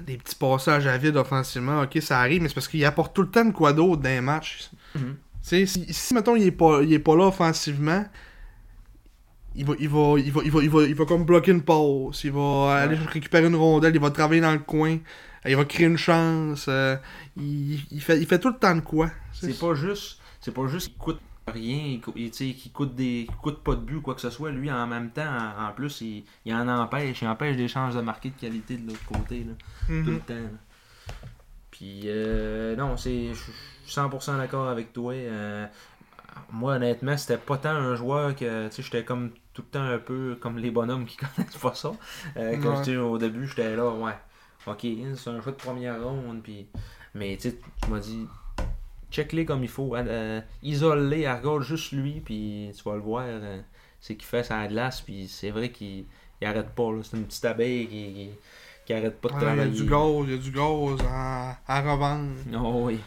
des petits passages à vide offensivement, ok, ça arrive, mais c'est parce qu'il apporte tout le temps de quoi d'autre dans les matchs. Mhm. Si, si, mettons, il est pas, il est pas là offensivement, il va, il va, il va, il va, il va, il va comme bloquer une passe, il va aller récupérer une rondelle, il va travailler dans le coin, il va créer une chance, euh, il, il fait, il fait tout le temps de quoi. C'est pas juste, c'est pas juste qu'il coûte rien, il, qu'il coûte des, coûte pas de but ou quoi que ce soit. Lui, en même temps, en, en plus, il, il en empêche, il empêche des chances de marquer de qualité de l'autre côté, là, tout Mhm. le temps. là. Puis, euh, non, c'est, je suis 100% d'accord avec toi. euh, moi, honnêtement, c'était pas tant un joueur que, tu sais, j'étais comme tout le temps un peu comme les bonhommes qui connaissent pas ça. Euh, quand Ouais. au début, j'étais là, ouais, ok, c'est un choix de première ronde, puis, mais tu sais, tu m'as dit, check-les comme il faut, euh, isole-les, regarde juste lui, puis tu vas le voir, euh, c'est qu'il fait sa glace, puis c'est vrai qu'il il arrête pas, là, c'est une petite abeille qui, qui, qui arrête pas de Ouais, il y a travailler. du gaz, il y a du gaz à, à revendre. Oh oui.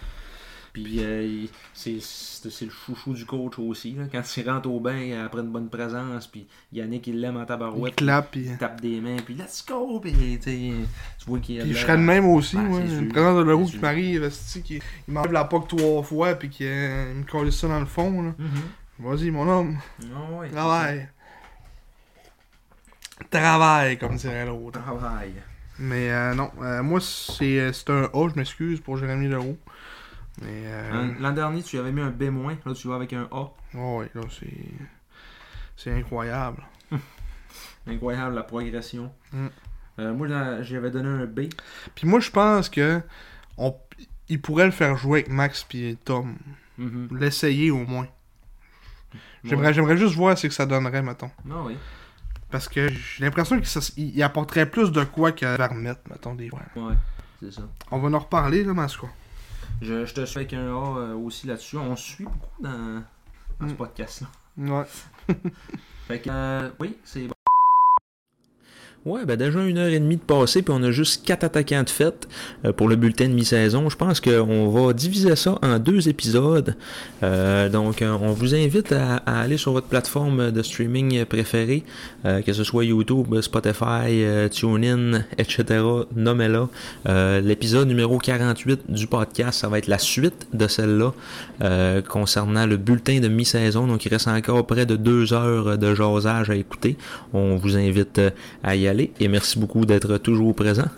Puis euh, il- c'est le chouchou du coach aussi. Là. Quand il rentre au bain après une bonne présence, puis Yannick il l'aime en Il tabarouette, clappe, puis... il tape des mains, puis let's go, puis tu vois qu'il Puis je serais de même aussi, Ben, ouais. Une présence de Leroux C'est qui m'arrive, qui il m'enlève la POC trois fois, puis qu'il euh, il me colle ça dans le fond, là. Mhm. Vas-y, mon homme, Oh, oui, travaille. Travaille, comme dirait l'autre. ça. Travail. Mais euh, non, moi, c'est c'est un A, je m'excuse pour Jérémy Leroux. Euh, L'an- L'an dernier, tu avais mis un B-, là tu vas avec un A. oh, ouais, là, c'est... C'est incroyable. Incroyable la progression. Mm. Euh, moi, j'avais donné un B. Puis moi, je pense que on... il pourrait le faire jouer avec Max puis Tom. Mhm. L'essayer au moins. J'aimerais Ouais. juste voir ce que ça donnerait, mettons. Ah oui. Parce que j'ai l'impression qu'il apporterait plus de quoi qu'à Vermette, mettons, des fois. Ouais, c'est ça. On va en reparler, là, mais cas. Je, je te suis avec un A euh, aussi là-dessus. On suit beaucoup dans, dans ce Mm. podcast-là. Ouais. Fait que, euh, oui, c'est bon. Ouais, ben déjà une heure et demie de passé, puis on a juste quatre attaquants de fête euh, pour le bulletin de mi-saison. Je pense qu'on va diviser ça en deux épisodes. Euh, donc, euh, on vous invite à, aller sur votre plateforme de streaming préférée, que ce soit YouTube, Spotify, TuneIn, etc. Nommez-la. L'épisode numéro 48 du podcast, ça va être la suite de celle-là concernant le bulletin de mi-saison. Donc, il reste encore près de deux heures de jasage à écouter. On vous invite à y et merci beaucoup d'être toujours présent.